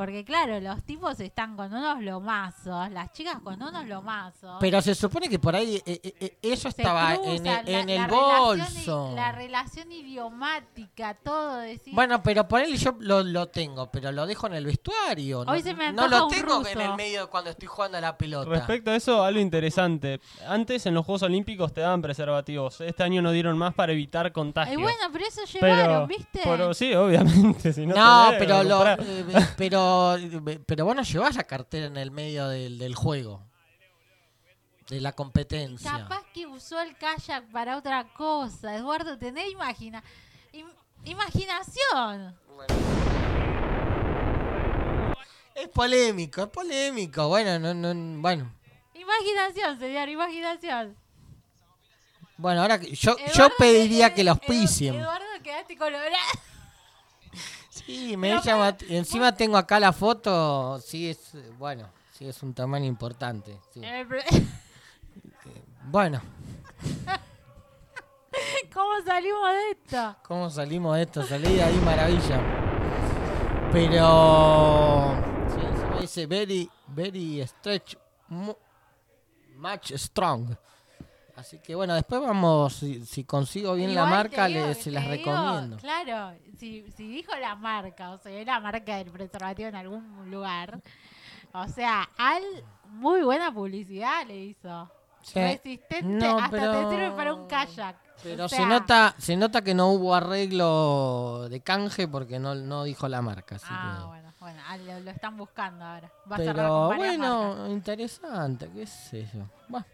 Porque claro, los tipos están con unos lomazos, las chicas con unos lomazos. Pero se supone que por ahí eh, eh, eh, eso estaba en, cruzan, el- la- en la el relación i- bolso. la relación idiomática, todo decir. Bueno, pero por él yo lo, lo tengo, pero lo dejo en el vestuario. Hoy no, se me no antoja lo un tengo ruso. en el medio cuando estoy jugando a la pelota. Respecto a eso, algo interesante. Antes en los Juegos Olímpicos te daban preservativos. Este año no dieron más para evitar contagios. y bueno, pero eso llevaron, pero, ¿viste? pero sí, obviamente. Si no, No, tenés, pero, lo, comprá. Pero, pero vos no llevas la cartera en el medio del, del juego. De la competencia. Capaz que usó el kayak para otra cosa. Eduardo, tenés imagina im- imaginación. Es polémico, es polémico. Bueno, no, no, bueno. Imaginación, señor, imaginación. Bueno, ahora que- yo, yo pediría que los auspicien. Eduardo, quedaste colorado. Sí, me llama. Encima tengo acá la foto. Sí, es. Bueno, sí, es un tamaño importante. sí. Eh, [laughs] Bueno, ¿Cómo salimos de esto? ¿cómo salimos de esto? Salí de ahí, maravilla. Pero. Sí, encima dice very, very stretch. mu- Much strong. Así que bueno, después vamos. Si, si consigo bien la marca, digo- le, se las digo, recomiendo. claro, si, si dijo la marca, o sea, la marca del preservativo en algún lugar, o sea, al muy buena publicidad le hizo. Sí. Resistente, No, hasta pero- te sirve para un kayak. Pero O se nota se nota que no hubo arreglo de canje porque no, no dijo la marca. Así Ah, que- bueno, bueno, ah, lo, lo están buscando ahora. Va a Pero varias bueno, marcas. interesante, qué sé yo. Bueno.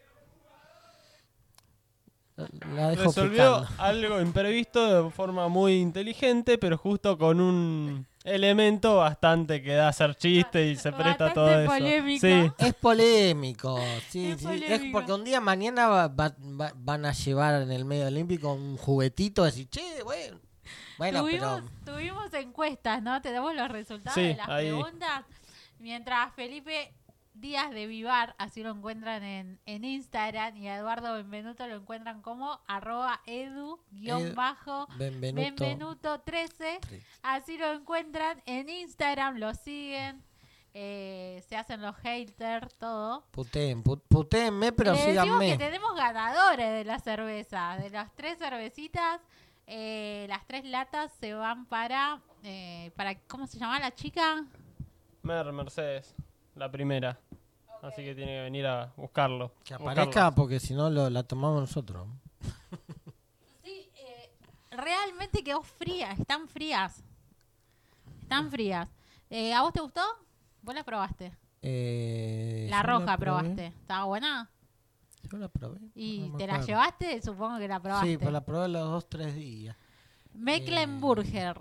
La- La dejo Resolvió picando. [laughs] algo imprevisto de forma muy inteligente, pero justo con un elemento bastante que da a hacer chiste y se presta Bastante todo eso. polémico. Sí, Es polémico, sí, Es sí. Es polémico. porque un día mañana va- va- va- van a llevar en el medio olímpico un juguetito decir, che, bueno. Bueno, tuvimos, pero tuvimos encuestas, ¿no? Te damos los resultados Sí, de las ahí. preguntas. Mientras Felipe Díaz de Vivar, así lo encuentran en, en Instagram, y a Eduardo Benvenuto lo encuentran como arroba Benvenuto. edu-benvenuto13. Así lo encuentran en Instagram, lo siguen, eh, se hacen los haters, todo. puteen, pu- putéenme, pero síganme. que tenemos ganadores de la cerveza. De las tres cervecitas, eh, las tres latas se van para, eh, para ¿cómo se llama la chica? Mer, Mercedes, la primera. Así que tiene que venir a buscarlo. Que buscarlo. aparezca porque si no lo- la tomamos nosotros. Sí, eh, realmente quedó fría, están frías. Están frías. Eh, ¿A vos te gustó? Vos la probaste. Eh, la roja probaste. ¿Estaba buena? Yo la probé. ¿Y no te la llevaste? Supongo que la probaste. Sí, pero la probé los dos, tres días. Mecklenburger.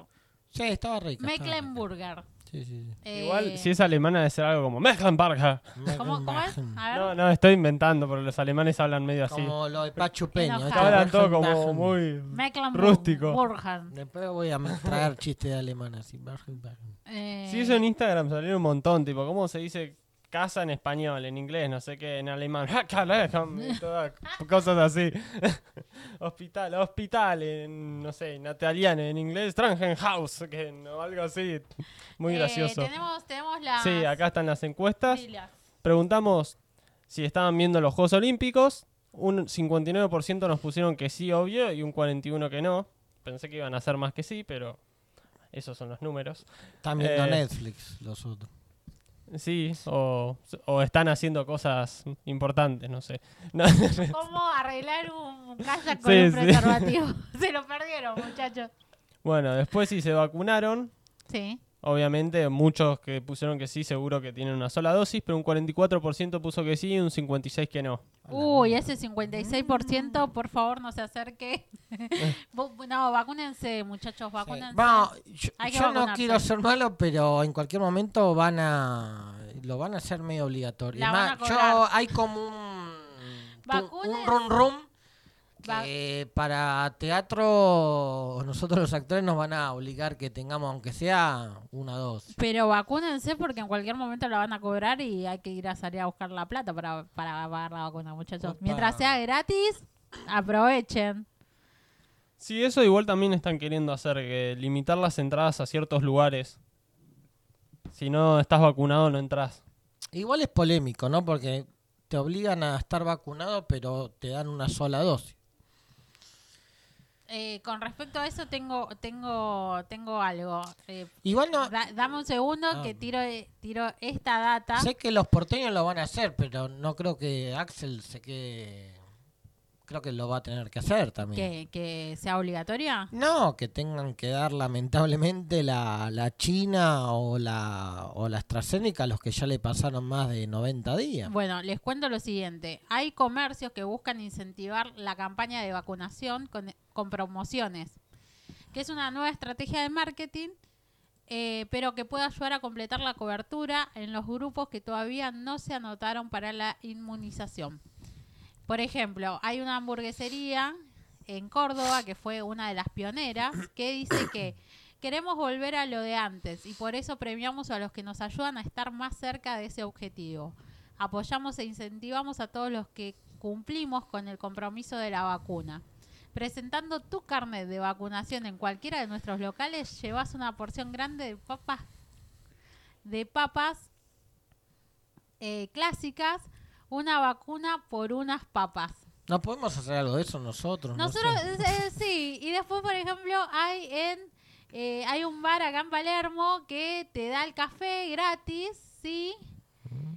Sí, estaba rica. estaba rica. Mecklenburger. Sí, sí, sí. Igual, Eh, si es alemana, debe ser algo como Mecklenburger. ¿Cómo, cómo es? Mecklenburg. A ver. No, no, estoy inventando, porque los alemanes hablan medio así. Como lo de Pachu Peña. ¿viste? Hablan todo como Mecklenburg. muy Mecklenburg. rústico. Después voy a traer chistes de alemán así. Mecklenburg. Eh, Sí, eso en Instagram salieron un montón, tipo, ¿cómo se dice casa en español, en inglés, no sé qué, en alemán? [laughs] todas cosas así. [laughs] hospital, hospital, en, no sé, en italiano, en inglés, Strangenhaus, que no, algo así. Muy eh, gracioso. tenemos, tenemos las... Sí, acá están las encuestas. Preguntamos si estaban viendo los Juegos Olímpicos. Un 59% nos pusieron que sí, obvio, y un 41% que no. Pensé que iban a ser más que sí, pero esos son los números. Están viendo Eh, Netflix los otros. Sí, o, o están haciendo cosas importantes, no sé. No, [laughs] ¿Cómo arreglar un kayak con Sí, un sí. preservativo? [laughs] Se lo perdieron, muchachos. bueno, después si se vacunaron, Sí. Obviamente muchos que pusieron que sí, seguro que tienen una sola dosis, pero un 44% puso que sí y un 56% que no. Uy, ese 56%, por favor, no se acerque. [laughs] No, vacúnense, muchachos, vacúnense. Bueno, yo, yo no quiero ser malo, pero en cualquier momento van a. lo van a hacer medio obligatorio. La Es van a más, yo hay como un, un rum rum que para teatro nosotros los actores nos van a obligar que tengamos aunque sea una dos. Pero vacúnense porque en cualquier momento la van a cobrar y hay que ir a salir a buscar la plata para, para pagar la vacuna, muchachos. Opa. Mientras sea gratis, aprovechen. Sí, eso igual también están queriendo hacer, que limitar las entradas a ciertos lugares. Si no estás vacunado, no entras. Igual es polémico, ¿no? Porque te obligan a estar vacunado, pero te dan una sola dosis. Eh, con respecto a eso tengo tengo tengo algo. Eh, Igual no, da- dame un segundo Ah. que tiro tiro esta data. sé que los porteños lo van a hacer, pero no creo que Axel se quede. Creo que lo va a tener que hacer también. que, que sea obligatoria. No, que tengan que dar lamentablemente la, la China o la, o la AstraZeneca a los que ya le pasaron más de 90 días. Bueno, les cuento lo siguiente. Hay comercios que buscan incentivar la campaña de vacunación con, con promociones, que es una nueva estrategia de marketing, eh, pero que puede ayudar a completar la cobertura en los grupos que todavía no se anotaron para la inmunización. Por ejemplo, hay una hamburguesería en Córdoba que fue una de las pioneras que dice que queremos volver a lo de antes y por eso premiamos a los que nos ayudan a estar más cerca de ese objetivo. Apoyamos e incentivamos a todos los que cumplimos con el compromiso de la vacuna. Presentando tu carnet de vacunación en cualquiera de nuestros locales, llevas una porción grande de papas de papas eh, clásicas, una vacuna por unas papas. No podemos hacer algo de eso nosotros. no Nosotros, sé. eh, sí, y después, por ejemplo, hay en eh, hay un bar acá en Palermo que te da el café gratis, sí,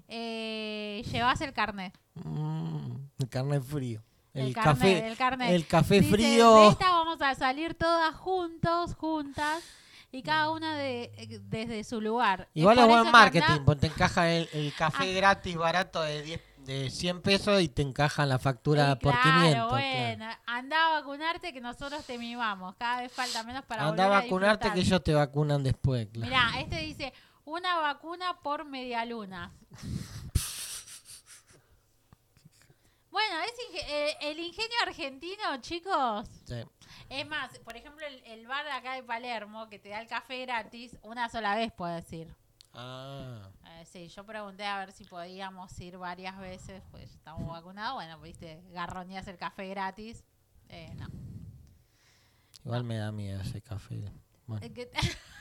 eh, llevas el carnet. Mm, el carnet frío. El, carnet, café, el carnet. el café Dice, frío. "De esta vamos a salir todas juntos, juntas, y cada una de, desde su lugar. Igual es buen marketing, que anda- porque te encaja el, el café Ah. gratis barato de 10, de 100 pesos y te encajan la factura Sí, por claro, 500. claro. bueno, anda a vacunarte que nosotros te mimamos. Cada vez falta menos para Anda a volver vacunarte que disfrutar. ellos te vacunan después. Claro. Mirá, este dice una vacuna por media luna. [laughs] Bueno, es inge- eh, el ingenio argentino, chicos. Sí. Es más, por ejemplo, el, el bar de acá de Palermo que te da el café gratis una sola vez, puedo decir. Ah, Eh, sí, yo pregunté a ver si podíamos ir varias veces, pues estamos vacunados. Bueno, viste, garroñas el café gratis. Eh, no. igual me da miedo ese café. Bueno. [laughs]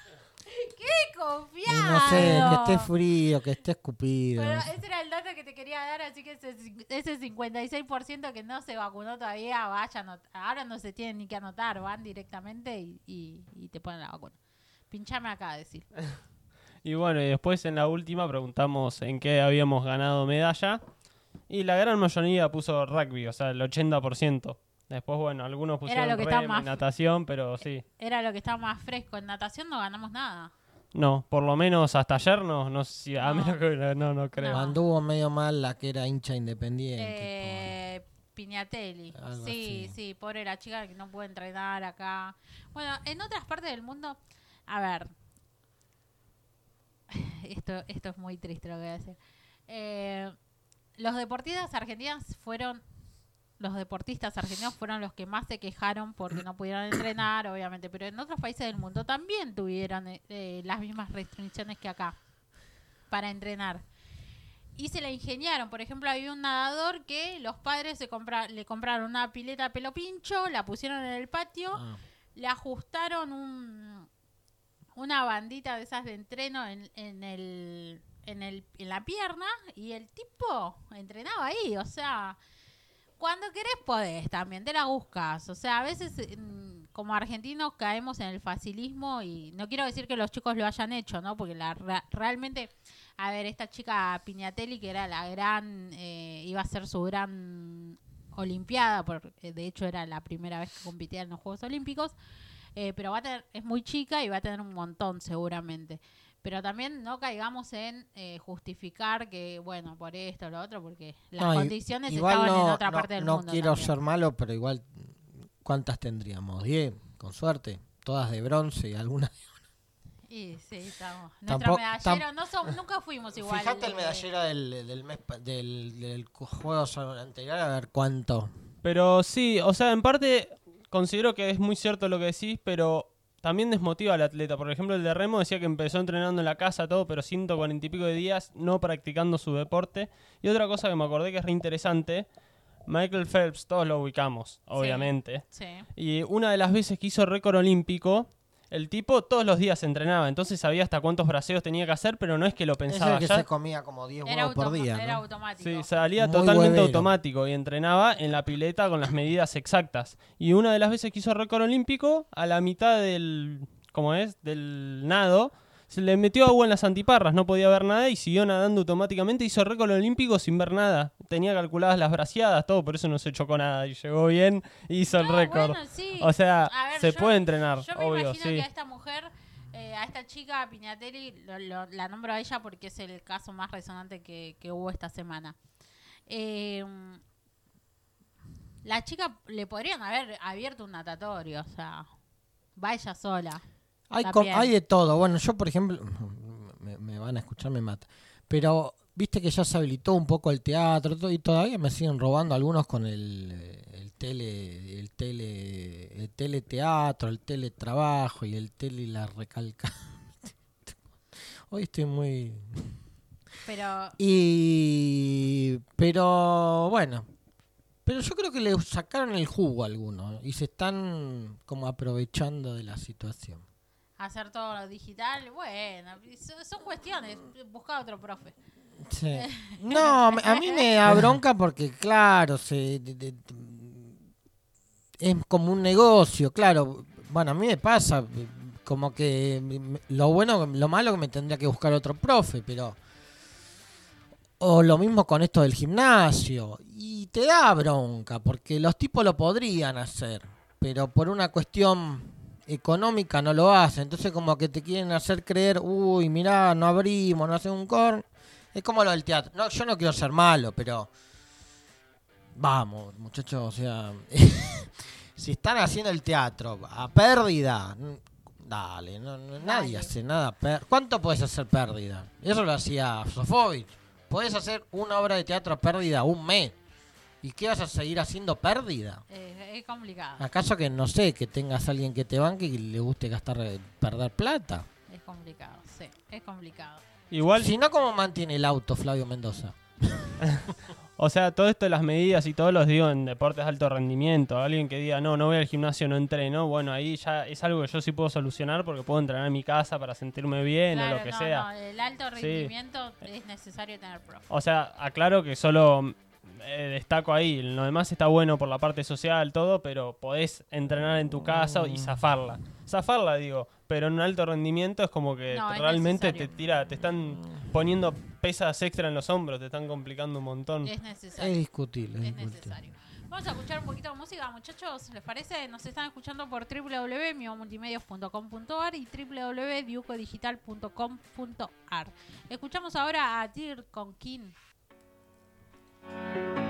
Eh, que- ¡Qué Y confiado! no sé, que esté frío, que esté escupido. Pero no sé. ese era el dato que te quería dar, así que ese, ese 56% que no se vacunó todavía, vaya, a anot- ahora no se tienen ni que anotar, van directamente y, y- y te ponen la vacuna. Pinchame acá, decir. [laughs] Y bueno, y después en la última preguntamos en qué habíamos ganado medalla. Y la gran mayoría puso rugby, o sea, el 80%. Después, bueno, algunos pusieron lo que más- natación, pero sí. Era lo que estaba más fresco. En natación no ganamos nada. No, por lo menos hasta ayer no, no sé si- a No. menos que no, no creo. No. Anduvo medio mal la que era hincha independiente. Eh, Piñatelli. Algo Sí, así. sí, pobre la chica que no puede entrenar acá. Bueno, en otras partes del mundo, a ver. [laughs] Esto, esto es muy triste lo que voy a decir. Eh, los deportistas argentinos fueron. Los deportistas argentinos fueron los que más se quejaron porque no pudieron entrenar, obviamente. Pero en otros países del mundo también tuvieron eh, eh, las mismas restricciones que acá para entrenar y se la ingeniaron. Por ejemplo, había un nadador que los padres se compra- le compraron una pileta pelo pincho, la pusieron en el patio, Ah, le ajustaron un, una bandita de esas de entreno en, en el, en, el, en la pierna y el tipo entrenaba ahí. O sea, cuando querés podés, también te la buscas. O sea, a veces mm, como argentinos caemos en el facilismo y no quiero decir que los chicos lo hayan hecho, ¿no? Porque la, realmente, a ver, esta chica Piñatelli, que era la gran, eh, iba a ser su gran olimpiada, por, eh, de hecho era la primera vez que competía en los Juegos Olímpicos, eh, pero va a tener, es muy chica y va a tener un montón seguramente. Pero también no caigamos en eh, justificar que, bueno, por esto o lo otro, porque las no, condiciones estaban no, en otra no- parte del no mundo. quiero también. ser malo, pero igual, ¿cuántas tendríamos? ¿10? Con suerte. Todas de bronce y algunas. Y sí, estamos. Nuestro medallero, no som- nunca fuimos igual. Fíjate el eh, medallero del, del mes pa- del, del juego anterior a ver cuánto. Pero sí, o sea, en parte considero que es muy cierto lo que decís, pero también desmotiva al atleta. Por ejemplo, el de Remo decía que empezó entrenando en la casa, todo, pero 140 y pico de días no practicando su deporte. Y otra cosa que me acordé que es re interesante, Michael Phelps, todos lo ubicamos, obviamente. Sí. Y una de las veces que hizo récord olímpico, el tipo todos los días entrenaba, entonces sabía hasta cuántos braceos tenía que hacer, pero no es que lo Es pensaba. el que ya- se comía como 10 Era, huevos por día. era ¿no? automático. Sí, salía Muy totalmente huevero. automático y entrenaba en la pileta con las medidas exactas. Y una de las veces que hizo récord olímpico, a la mitad del, ¿cómo es? Del nado, se le metió agua en las antiparras, no podía ver nada y siguió nadando automáticamente. Hizo récord olímpico sin ver nada. Tenía calculadas las braciadas, todo, por eso no se chocó nada y llegó bien y hizo el récord. bueno, sí. O sea, ver, se yo- puede entrenar, Yo me obvio, imagino sí. que a esta mujer, eh, a esta chica, a Piñatelli, lo- lo- la nombro a ella porque es el caso más resonante que, que hubo esta semana. Eh, la chica le podrían haber abierto un natatorio, o sea, va ella sola. Hay, También. hay de todo. Bueno, yo, por ejemplo, [laughs] me, me van a escuchar, me mata. Pero viste que ya se habilitó un poco el teatro y todavía me siguen robando algunos con el, eh, el tele, el tele, el teleteatro, el teletrabajo y el tele la recalca. [laughs] Hoy estoy muy Pero y pero bueno, pero yo creo que le sacaron el jugo a algunos y se están como aprovechando de la situación. Hacer todo digital, bueno, so- son cuestiones. Busca otro profe. Sí. [laughs] No, a mí me da bronca porque, claro, se, de- de- es como un negocio, claro. Bueno, a mí me pasa, como que lo bueno, lo malo que me tendría que buscar otro profe, pero... O lo mismo con esto del gimnasio. Y te da bronca, porque los tipos lo podrían hacer, pero por una cuestión económica no lo hacen. Entonces como que te quieren hacer creer, uy, mirá, no abrimos, no hacemos un corn. Es como lo del teatro. No, yo no quiero ser malo, pero... Vamos, muchachos, o sea... [laughs] si están haciendo el teatro a pérdida, dale, no, no- nadie hace nada. per- ¿Cuánto puedes hacer pérdida? Eso lo hacía Sofovich. Puedes hacer una obra de teatro a pérdida un mes. ¿Y qué vas a seguir haciendo pérdida? Eh, es complicado. ¿Acaso que no sé, que tengas a alguien que te banque y le guste gastar, eh, perder plata? Es complicado, sí, es complicado. Igual, Si no, ¿cómo mantiene el auto Flavio Mendoza? [laughs] O sea, todo esto de las medidas y todos los digo en deportes de alto rendimiento. Alguien que diga, no, no voy al gimnasio, no entreno. Bueno, ahí ya es algo que yo sí puedo solucionar porque puedo entrenar en mi casa para sentirme bien Claro, o lo que no, sea. no, el alto Sí. rendimiento es necesario tener profe. O sea, aclaro que solo eh, destaco ahí. Lo demás está bueno por la parte social, todo, pero podés entrenar en tu casa Mm. y zafarla. Zafarla, digo. Pero en un alto rendimiento es como que No, es realmente te tira, te están poniendo pesas extra en los hombros, te están complicando un montón. Es Es necesario. discutible. es Es discutible. necesario. Vamos a escuchar un poquito de música, muchachos. ¿Les parece? Nos están escuchando por www.miomultimedios.com.ar y www.diucodigital.com.ar. Escuchamos ahora a Dir con King. Thank you.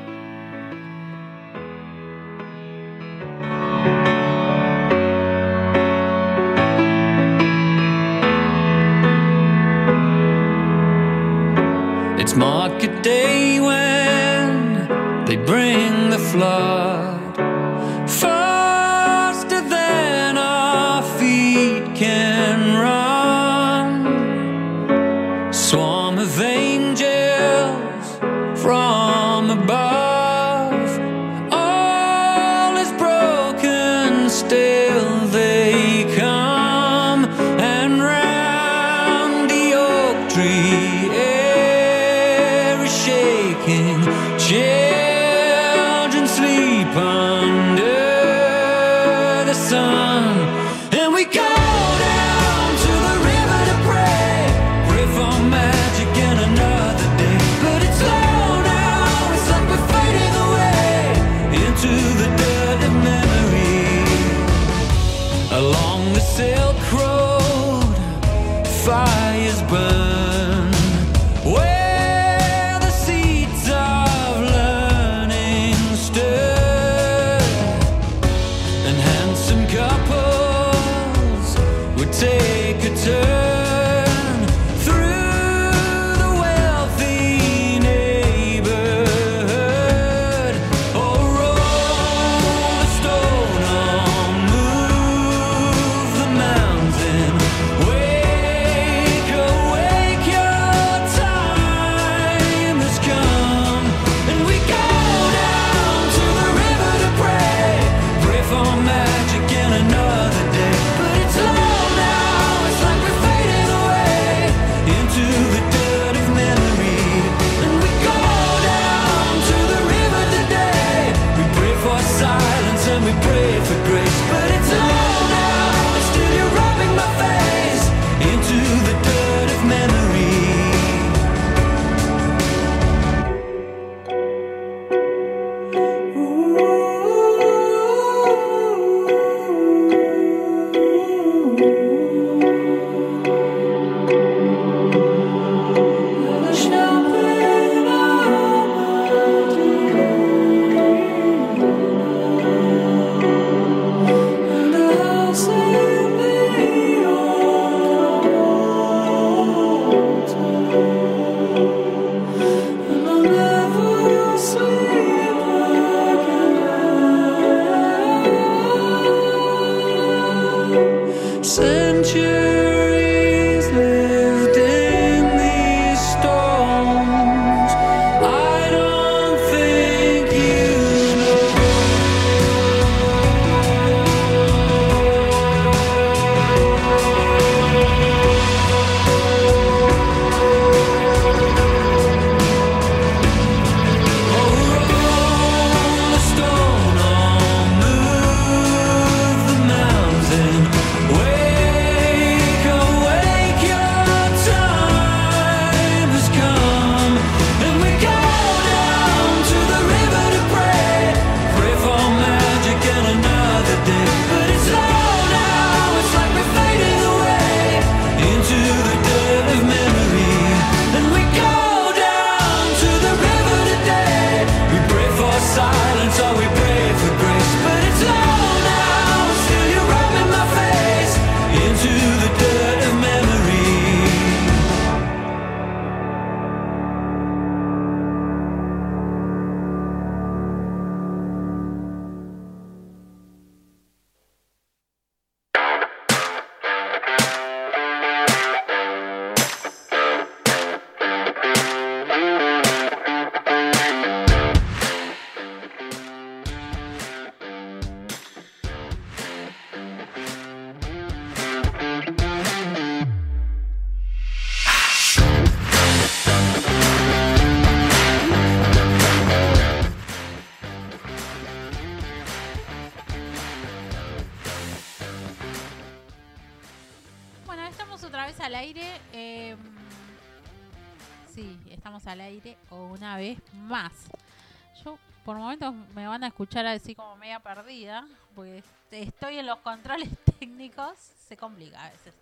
Escuchar así como media perdida, porque estoy en los controles [laughs] técnicos. Se complica a veces.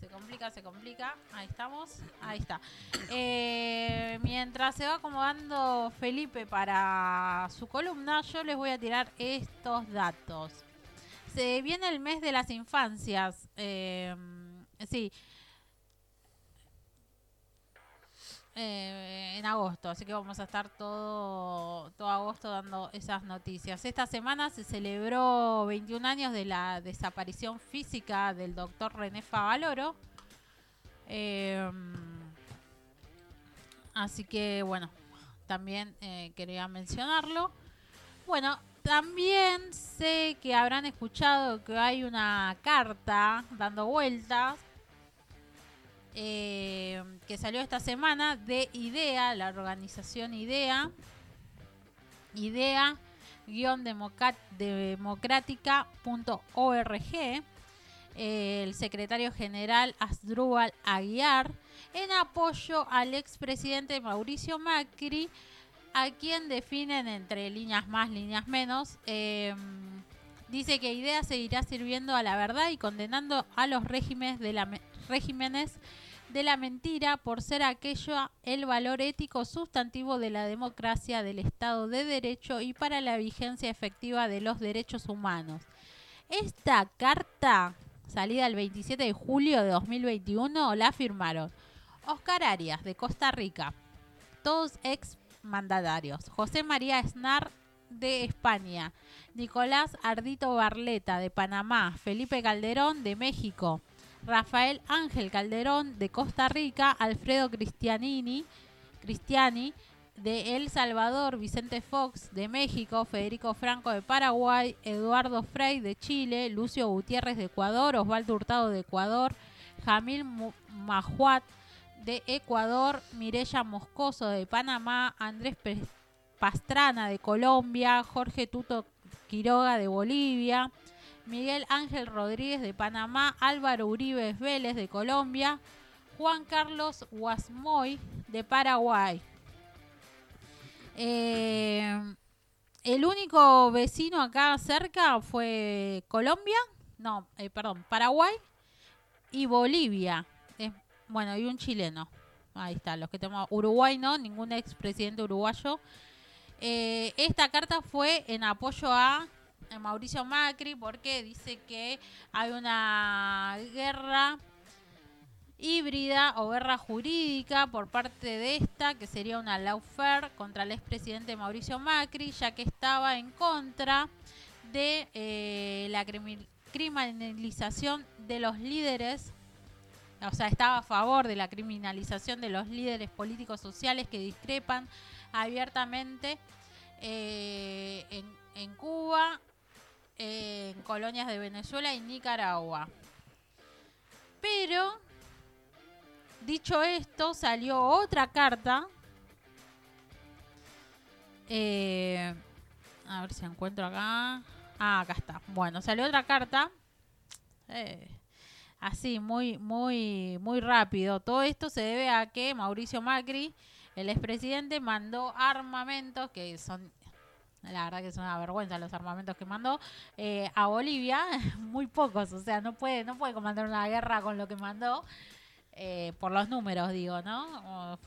Se complica, se complica. Ahí estamos. Ahí está. Eh, mientras se va acomodando Felipe para su columna, yo les voy a tirar estos datos. Se viene el mes de las infancias. Eh, sí. Eh, en agosto, así que vamos a estar todo, todo agosto dando esas noticias. Esta semana se celebró 21 años de la desaparición física del doctor René Favaloro. Eh, así que bueno, también eh, quería mencionarlo. Bueno, también sé que habrán escuchado que hay una carta dando vueltas eh, que salió esta semana de IDEA, la organización IDEA, idea-democrática.org, el secretario general Asdrúbal Aguiar, en apoyo al expresidente Mauricio Macri, a quien definen entre líneas más, líneas menos. eh, dice que IDEA seguirá sirviendo a la verdad y condenando a los regímenes de la, me- regímenes de la mentira por ser aquello el valor ético sustantivo de la democracia, del Estado de Derecho y para la vigencia efectiva de los derechos humanos. Esta carta, salida el 27 de julio de 2021, la firmaron Oscar Arias, de Costa Rica, todos ex mandatarios, José María Esnar, de España, Nicolás Ardito Barleta, de Panamá, Felipe Calderón, de México, Rafael Ángel Calderón de Costa Rica, Alfredo Cristianini, Cristiani de El Salvador, Vicente Fox de México, Federico Franco de Paraguay, Eduardo Frei de Chile, Lucio Gutiérrez de Ecuador, Osvaldo Hurtado de Ecuador, Jamil Mahuat de Ecuador, Mirella Moscoso de Panamá, Andrés Pastrana de Colombia, Jorge Tuto Quiroga de Bolivia, Miguel Ángel Rodríguez de Panamá, Álvaro Uribe Vélez de Colombia, Juan Carlos Guasmoy de Paraguay. Eh, el único vecino acá cerca fue Colombia, no, eh, perdón, Paraguay y Bolivia. Bueno, y un chileno. Ahí está, los que tenemos. Uruguay no, ningún expresidente uruguayo. Eh, esta carta fue en apoyo a Mauricio Macri porque dice que hay una guerra híbrida o guerra jurídica por parte de esta, que sería una lawfare contra el expresidente Mauricio Macri, ya que estaba en contra de eh, la crimi- criminalización de los líderes, o sea, estaba a favor de la criminalización de los líderes políticos sociales que discrepan abiertamente eh, en, Cuba, en colonias de Venezuela y Nicaragua. Pero, dicho esto, salió otra carta. eh, a ver si encuentro acá. Ah, acá está. Bueno, salió otra carta. eh, así, muy, muy, muy rápido. Todo esto se debe a que Mauricio Macri, el expresidente, mandó armamentos que son la verdad que es una vergüenza los armamentos que mandó eh, a Bolivia, [laughs] muy pocos, o sea, no puede, no puede comandar una guerra con lo que mandó, eh, por los números digo, ¿no? O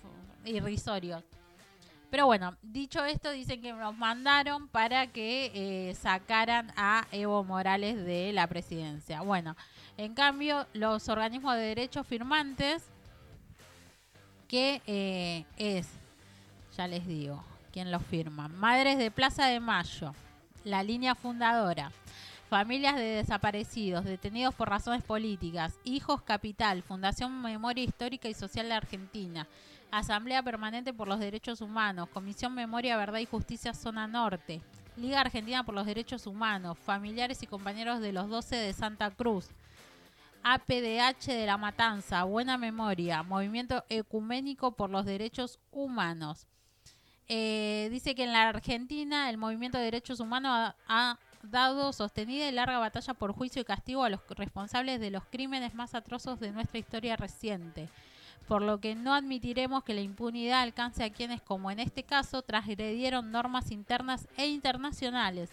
irrisorios. Pero bueno, dicho esto, dicen que nos mandaron para que eh, sacaran a Evo Morales de la presidencia. Bueno, en cambio, los organismos de derechos firmantes, que es, ya les digo, quién los firma. Madres de Plaza de Mayo, la línea fundadora. Familias de desaparecidos, detenidos por razones políticas. Hijos Capital, Fundación Memoria Histórica y Social de Argentina. Asamblea Permanente por los Derechos Humanos. Comisión Memoria, Verdad y Justicia Zona Norte. Liga Argentina por los Derechos Humanos. Familiares y compañeros de los 12 de Santa Cruz. APDH de la Matanza, Buena Memoria, Movimiento Ecuménico por los Derechos Humanos. Eh, dice que en la Argentina el movimiento de derechos humanos ha, ha dado sostenida y larga batalla por juicio y castigo a los responsables de los crímenes más atrozos de nuestra historia reciente. por lo que no admitiremos que la impunidad alcance a quienes, como en este caso, transgredieron normas internas e internacionales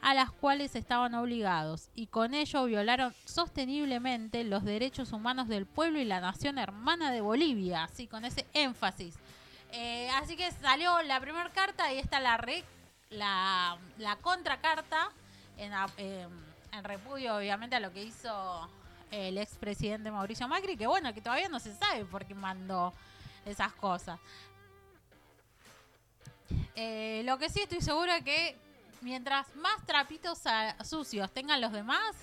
a las cuales estaban obligados y con ello violaron sosteniblemente los derechos humanos del pueblo y la nación hermana de Bolivia, así con ese énfasis. Eh, así que salió la primera carta y está la, re- la, contracarta en, em, en repudio obviamente a lo que hizo el expresidente Mauricio Macri, que bueno, que todavía no se sabe por qué mandó esas cosas. Eh, lo que sí estoy segura que mientras más trapitos sucios tengan los demás,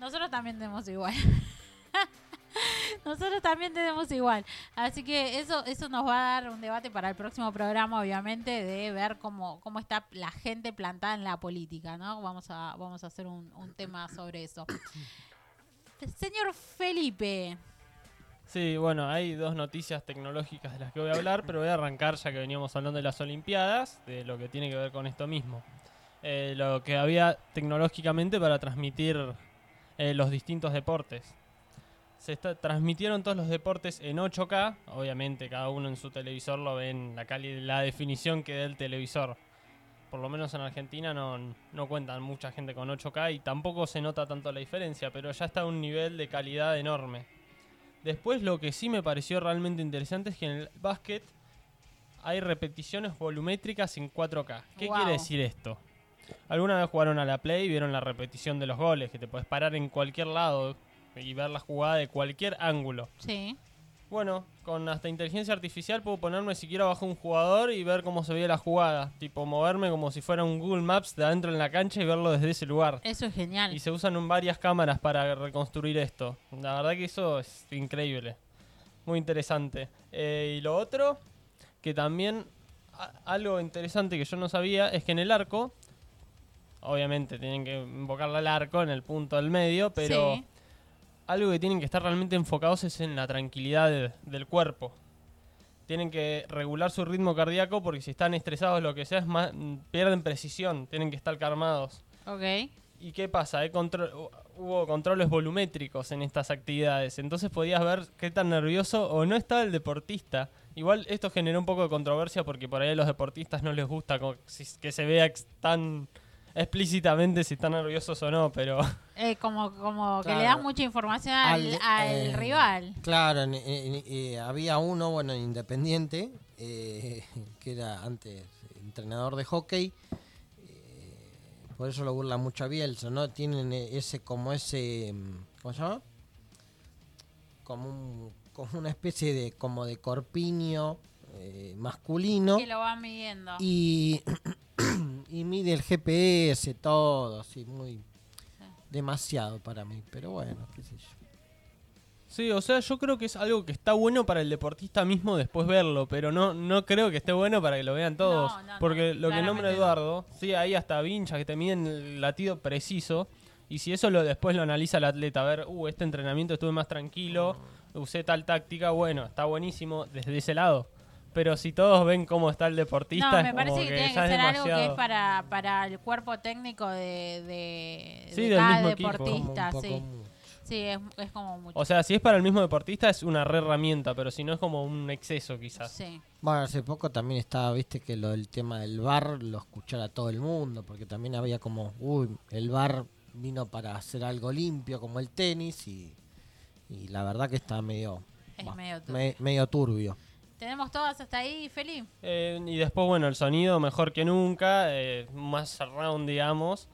nosotros también tenemos igual. [laughs] [laughs] nosotros también tenemos igual. Así que eso, eso nos va a dar un debate para el próximo programa, obviamente, de ver cómo, cómo está la gente plantada en la política, ¿no? Vamos a, vamos a hacer un, un tema sobre eso. [coughs] Señor Felipe, Sí, bueno, hay dos noticias tecnológicas de las que voy a hablar, pero voy a arrancar ya que veníamos hablando de las Olimpiadas, de lo que tiene que ver con esto mismo. Eh, lo que había tecnológicamente para transmitir eh, los distintos deportes. Se está- transmitieron todos los deportes en 8K, obviamente cada uno en su televisor lo ve en la, cali- la definición que dé el televisor. Por lo menos en Argentina no, no cuentan mucha gente con 8K y tampoco se nota tanto la diferencia, pero ya está a un nivel de calidad enorme. Después lo que sí me pareció realmente interesante es que en el básquet hay repeticiones volumétricas en 4K. ¿Qué Wow. quiere decir esto? ¿Alguna vez jugaron a la Play y vieron la repetición de los goles? Que te puedes parar en cualquier lado y ver la jugada de cualquier ángulo. sí. Bueno, con hasta inteligencia artificial puedo ponerme siquiera bajo un jugador y ver cómo se ve la jugada. Tipo, moverme como si fuera un Google Maps de adentro en la cancha y verlo desde ese lugar. Eso es genial. Y se usan varias cámaras para reconstruir esto. La verdad que eso es increíble. Muy interesante. Eh, y lo otro, que también algo interesante que yo no sabía, es que en el arco, obviamente tienen que invocarle al arco en el punto del medio, pero Sí. Algo que tienen que estar realmente enfocados es en la tranquilidad de- del cuerpo. Tienen que regular su ritmo cardíaco porque si están estresados lo que sea, es más, pierden precisión, tienen que estar calmados. Ok. ¿Y qué pasa? Hay contro- hubo controles volumétricos en estas actividades, entonces podías ver qué tan nervioso o no estaba el deportista. Igual esto generó un poco de controversia porque por ahí a los deportistas no les gusta que se vea tan explícitamente si están nerviosos o no, pero [laughs] Eh, como como que le das mucha información al, Al- al eh, rival. Claro, en- en- eh, había uno, bueno, en independiente, eh, que era antes entrenador de hockey. eh, por eso lo burla mucho a Bielsa, ¿no? Tienen eh, ese, como ese, mm, ¿cómo se llama? Como, un, como una especie de, como de corpiño eh, masculino. Que lo van midiendo. Y, y mide el GPS, todo, así, muy... Demasiado para mí, pero bueno, qué sé yo. sí, o sea, yo creo que es algo que está bueno para el deportista mismo después verlo, pero no no creo que esté bueno para que lo vean todos, No, no, no, porque lo que nombra. Eduardo, sí, hay hasta vinchas que te miden el latido preciso y si eso lo después lo analiza el atleta, a ver, uh, este entrenamiento estuve más tranquilo, usé tal táctica, bueno, está buenísimo desde ese lado. Pero si todos ven cómo está el deportista, No, es me parece que, tiene que ser algo que es para, para el cuerpo técnico de, de, Sí, de del cada mismo deportista. Sí, es, es como mucho. O sea, si es para el mismo deportista es una re herramienta, pero si no es como un exceso quizás. sí. Bueno, hace poco también estaba, viste, que lo del tema del bar lo escuchara todo el mundo, porque también había como, uy, el bar vino para hacer algo limpio como el tenis y, y la verdad que está medio, Es bah, medio turbio. me- medio turbio. ¿Tenemos todas hasta ahí, Feli? Eh, y después, bueno, el sonido mejor que nunca, eh, más surround, digamos.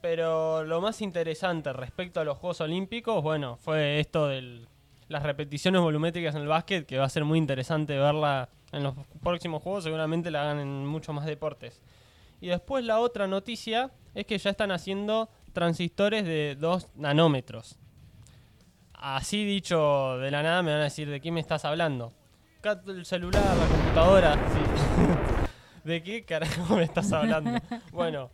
Pero lo más interesante respecto a los Juegos Olímpicos, bueno, fue esto de las repeticiones volumétricas en el básquet, que va a ser muy interesante verla en los próximos Juegos, seguramente la hagan en muchos más deportes. Y después la otra noticia es que ya están haciendo transistores de 2 nanómetros. Así dicho de la nada me van a decir de qué me estás hablando. El celular, la computadora. sí. [laughs] ¿De qué carajo me estás hablando? Bueno,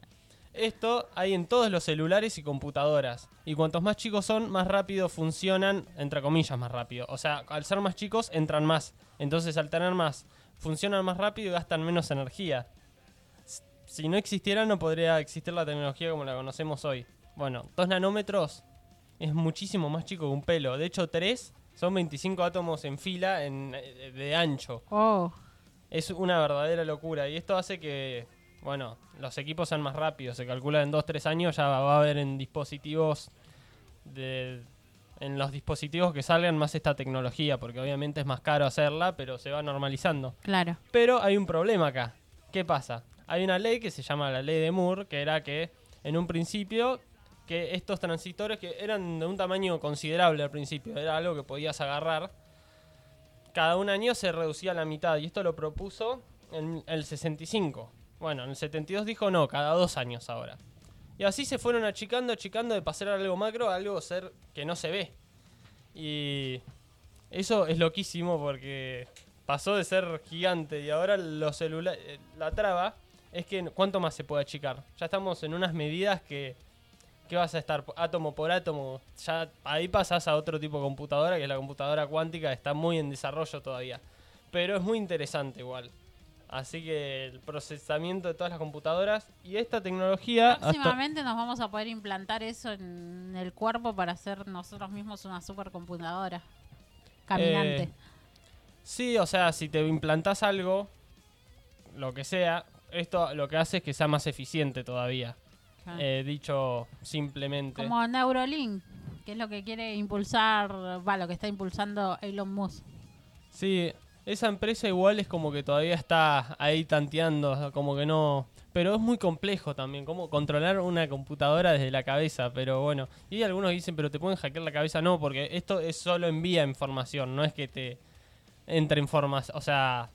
esto hay en todos los celulares y computadoras. Y cuantos más chicos son, más rápido funcionan, entre comillas, más rápido. O sea, al ser más chicos, entran más. Entonces, al tener más, funcionan más rápido y gastan menos energía. Si no existiera, no podría existir la tecnología como la conocemos hoy. Bueno, 2 nanómetros es muchísimo más chico que un pelo. De hecho, 3 Son 25 átomos en fila en, eh, de ancho. Oh, Es una verdadera locura. Y esto hace que, bueno, los equipos sean más rápidos. Se calcula en 2-3 años ya va a haber en dispositivos de. En los dispositivos que salgan más esta tecnología, porque obviamente es más caro hacerla, pero se va normalizando. claro. Pero hay un problema acá. ¿Qué pasa? Hay una ley que se llama la ley de Moore, que era que en un principio que estos transistores que eran de un tamaño considerable al principio, era algo que podías agarrar, cada un año se reducía a la mitad y esto lo propuso en el 65. Bueno, en el 72 dijo no, cada dos años ahora. Y así se fueron achicando, achicando de pasar a algo macro a algo ser que no se ve. Y eso es loquísimo porque pasó de ser gigante y ahora los celulares la traba es que cuánto más se puede achicar. Ya estamos en unas medidas que que vas a estar átomo por átomo, ya ahí pasás a otro tipo de computadora, que es la computadora cuántica, está muy en desarrollo todavía. Pero es muy interesante igual. Así que el procesamiento de todas las computadoras y esta tecnología Próximamente nos vamos a poder implantar eso en el cuerpo para hacer nosotros mismos una supercomputadora caminante. Eh, Sí, o sea, si te implantás algo, lo que sea, esto lo que hace es que sea más eficiente todavía. Ah. Eh, dicho simplemente. Como Neurolink, que es lo que quiere impulsar, va, lo que está impulsando Elon Musk. Sí, esa empresa igual es como que todavía está ahí tanteando, como que no... Pero es muy complejo también, como controlar una computadora desde la cabeza, pero bueno. Y algunos dicen, pero te pueden hackear la cabeza, no, porque esto es solo envía información, no es que te entre información, o sea,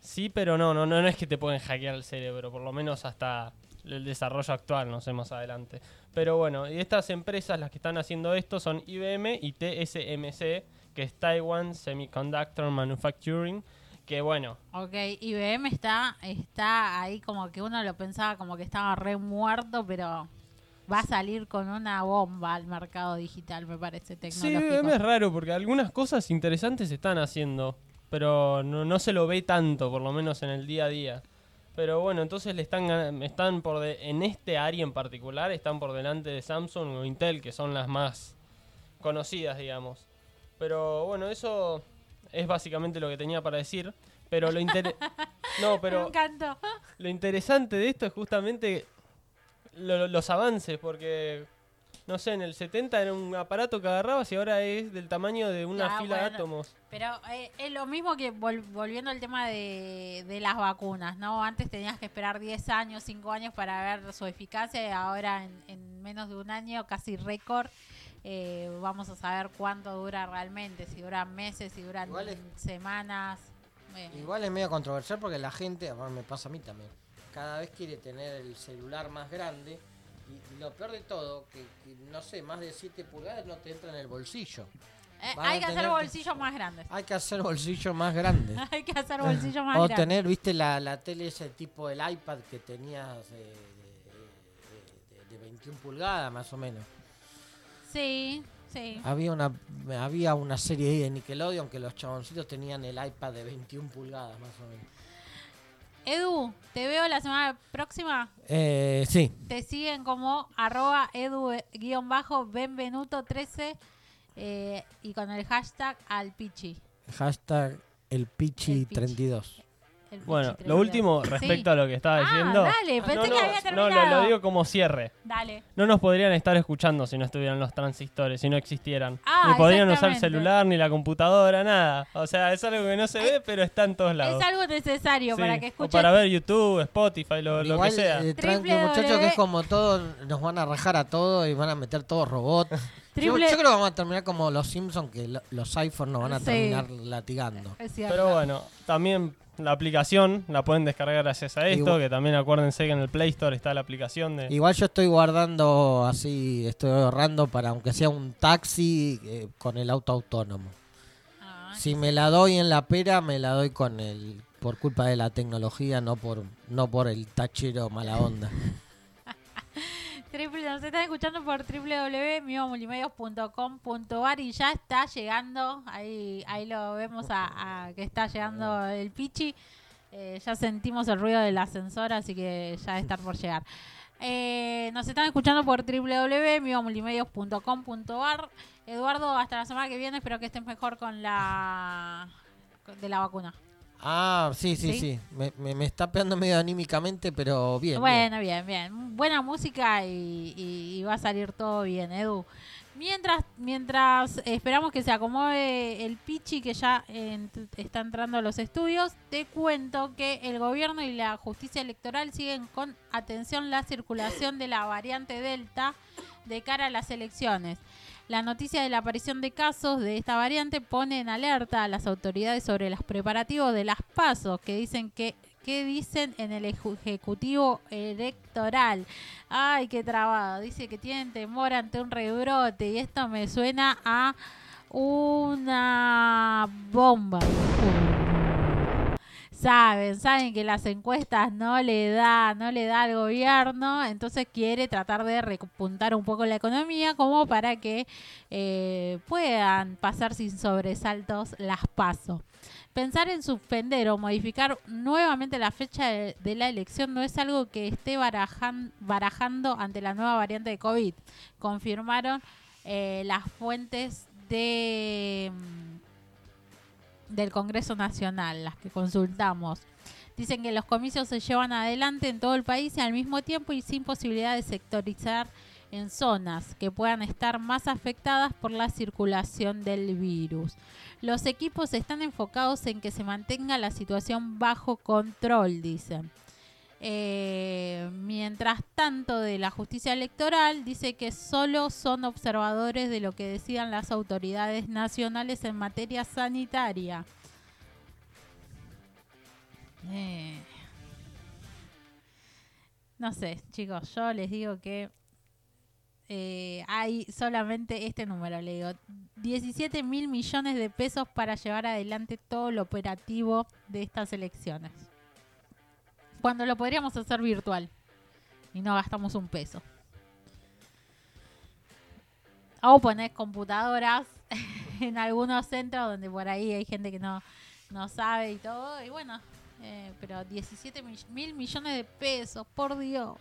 sí, pero no, no, no, no es que te pueden hackear el cerebro, por lo menos hasta el desarrollo actual, no sé, más adelante. Pero bueno, y estas empresas, las que están haciendo esto, son IBM y TSMC, que es Taiwan Semiconductor Manufacturing, que bueno, Ok, IBM está, está ahí como que uno lo pensaba como que estaba re muerto, pero va a salir con una bomba al mercado digital, me parece, sí, tecnológico. IBM es raro, porque algunas cosas interesantes se están haciendo, pero no, no se lo ve tanto, por lo menos en el día a día. Pero bueno, entonces le están, están por de- en este área en particular, están por delante de Samsung o Intel, que son las más conocidas, digamos. Pero bueno, eso es básicamente lo que tenía para decir. Pero lo inter- [laughs] No, Me pero encantó. lo interesante de esto es justamente lo- los avances, porque no sé, en el 70 era un aparato que agarrabas y ahora es del tamaño de una Ya, fila de átomos. Pero eh, es lo mismo que vol- volviendo al tema de, de las vacunas, ¿no? Antes tenías que esperar 10 años, 5 años para ver su eficacia y ahora en, en menos de un año, casi récord, eh, vamos a saber cuánto dura realmente, si duran meses, si duran Igual es- semanas. eh, Igual es medio controversial porque la gente, bueno, me pasa a mí también, cada vez quiere tener el celular más grande y, lo peor de todo, que, que, no sé, más de 7 pulgadas no te entra en el bolsillo. eh, hay que hacer que- bolsillos más grandes. Hay que hacer bolsillos más grandes. [laughs] hay que hacer bolsillos más O grandes. tener, viste, la, la tele ese tipo del iPad que tenías eh, de, de- de 21 pulgadas más o menos. Sí, sí. Había una había una serie ahí de Nickelodeon que los chaboncitos tenían el iPad de 21 pulgadas más o menos. Edu, te veo la semana próxima. Eh, sí, Te siguen como arroba edu-benvenuto13 eh, y con el hashtag alpichi. hashtag el Pichi El Pichi. 32. El Pichi Bueno, 32. lo último respecto a lo que estaba Ah, diciendo. dale, pensé no, que no, había no, terminado. lo, lo digo como cierre. Dale. No nos podrían estar escuchando si no estuvieran los transistores, si no existieran. Ah, ni podrían usar el exactamente. celular, ni la computadora, nada. O sea, es algo que no se ve, pero está en todos lados. Es algo necesario Sí, para que o escuchen. para ver YouTube, Spotify, lo, lo Igual, que sea. eh, tranqui, Triple muchachos, W. que es como todo, nos van a rajar a todo y van a meter todos robots. Yo, Triple- yo creo que vamos a terminar como los Simpsons, que lo- los iPhones nos van a Sí. terminar latigando. Es cierto. Pero bueno, también la aplicación la pueden descargar gracias a esto, Igual- que también acuérdense que en el Play Store está la aplicación de... Igual yo estoy guardando así, estoy ahorrando para aunque sea un taxi eh, con el auto autónomo. Ah, Si me la doy en la pera, me la doy con el por culpa de la tecnología, no por no por el tachero mala onda. [laughs] Nos están escuchando por www.miomultimedios.com.ar y ya está llegando, ahí ahí lo vemos a, que está llegando el Pichi. Eh, ya sentimos el ruido del ascensor, así que ya está por llegar. Eh, nos están escuchando por www.miomultimedios.com.ar Eduardo, hasta la semana que viene, espero que estés mejor con la de la vacuna. Ah, sí, sí, ¿Sí? sí. Me, me- me está pegando medio anímicamente, pero bien. bien. bueno, bien. bien, Buena música y, y- y va a salir todo bien, Edu. Mientras, mientras esperamos que se acomode el Pichi que ya en- está entrando a los estudios, te cuento que el gobierno y la justicia electoral siguen con atención la circulación de la variante Delta de cara a las elecciones. La noticia de la aparición de casos de esta variante pone en alerta a las autoridades sobre los preparativos de las pasos que dicen que dicen en el ejecutivo electoral. Ay, qué trabado. Dice que tienen temor ante un rebrote y esto me suena a una bomba. Saben, saben que las encuestas no le da, no le da al gobierno, entonces quiere tratar de repuntar un poco la economía como para que eh, puedan pasar sin sobresaltos las pasos. Pensar en suspender o modificar nuevamente la fecha de, la elección no es algo que esté barajan- barajando ante la nueva variante de COVID, confirmaron eh, las fuentes de mm, del Congreso Nacional, las que consultamos. Dicen que los comicios se llevan adelante en todo el país al mismo tiempo y sin posibilidad de sectorizar en zonas que puedan estar más afectadas por la circulación del virus. Los equipos están enfocados en que se mantenga la situación bajo control, dicen. Eh, mientras tanto, de la justicia electoral dice que solo son observadores de lo que decidan las autoridades nacionales en materia sanitaria. Eh, no sé, chicos, yo les digo que eh, hay solamente este número, le digo, 17 mil millones de pesos para llevar adelante todo lo operativo de estas elecciones. Cuando lo podríamos hacer virtual y no gastamos un peso. O poner computadoras [laughs] en algunos centros donde por ahí hay gente que no, no sabe y todo. Y bueno, eh, pero 17 mill- mil millones de pesos, por Dios.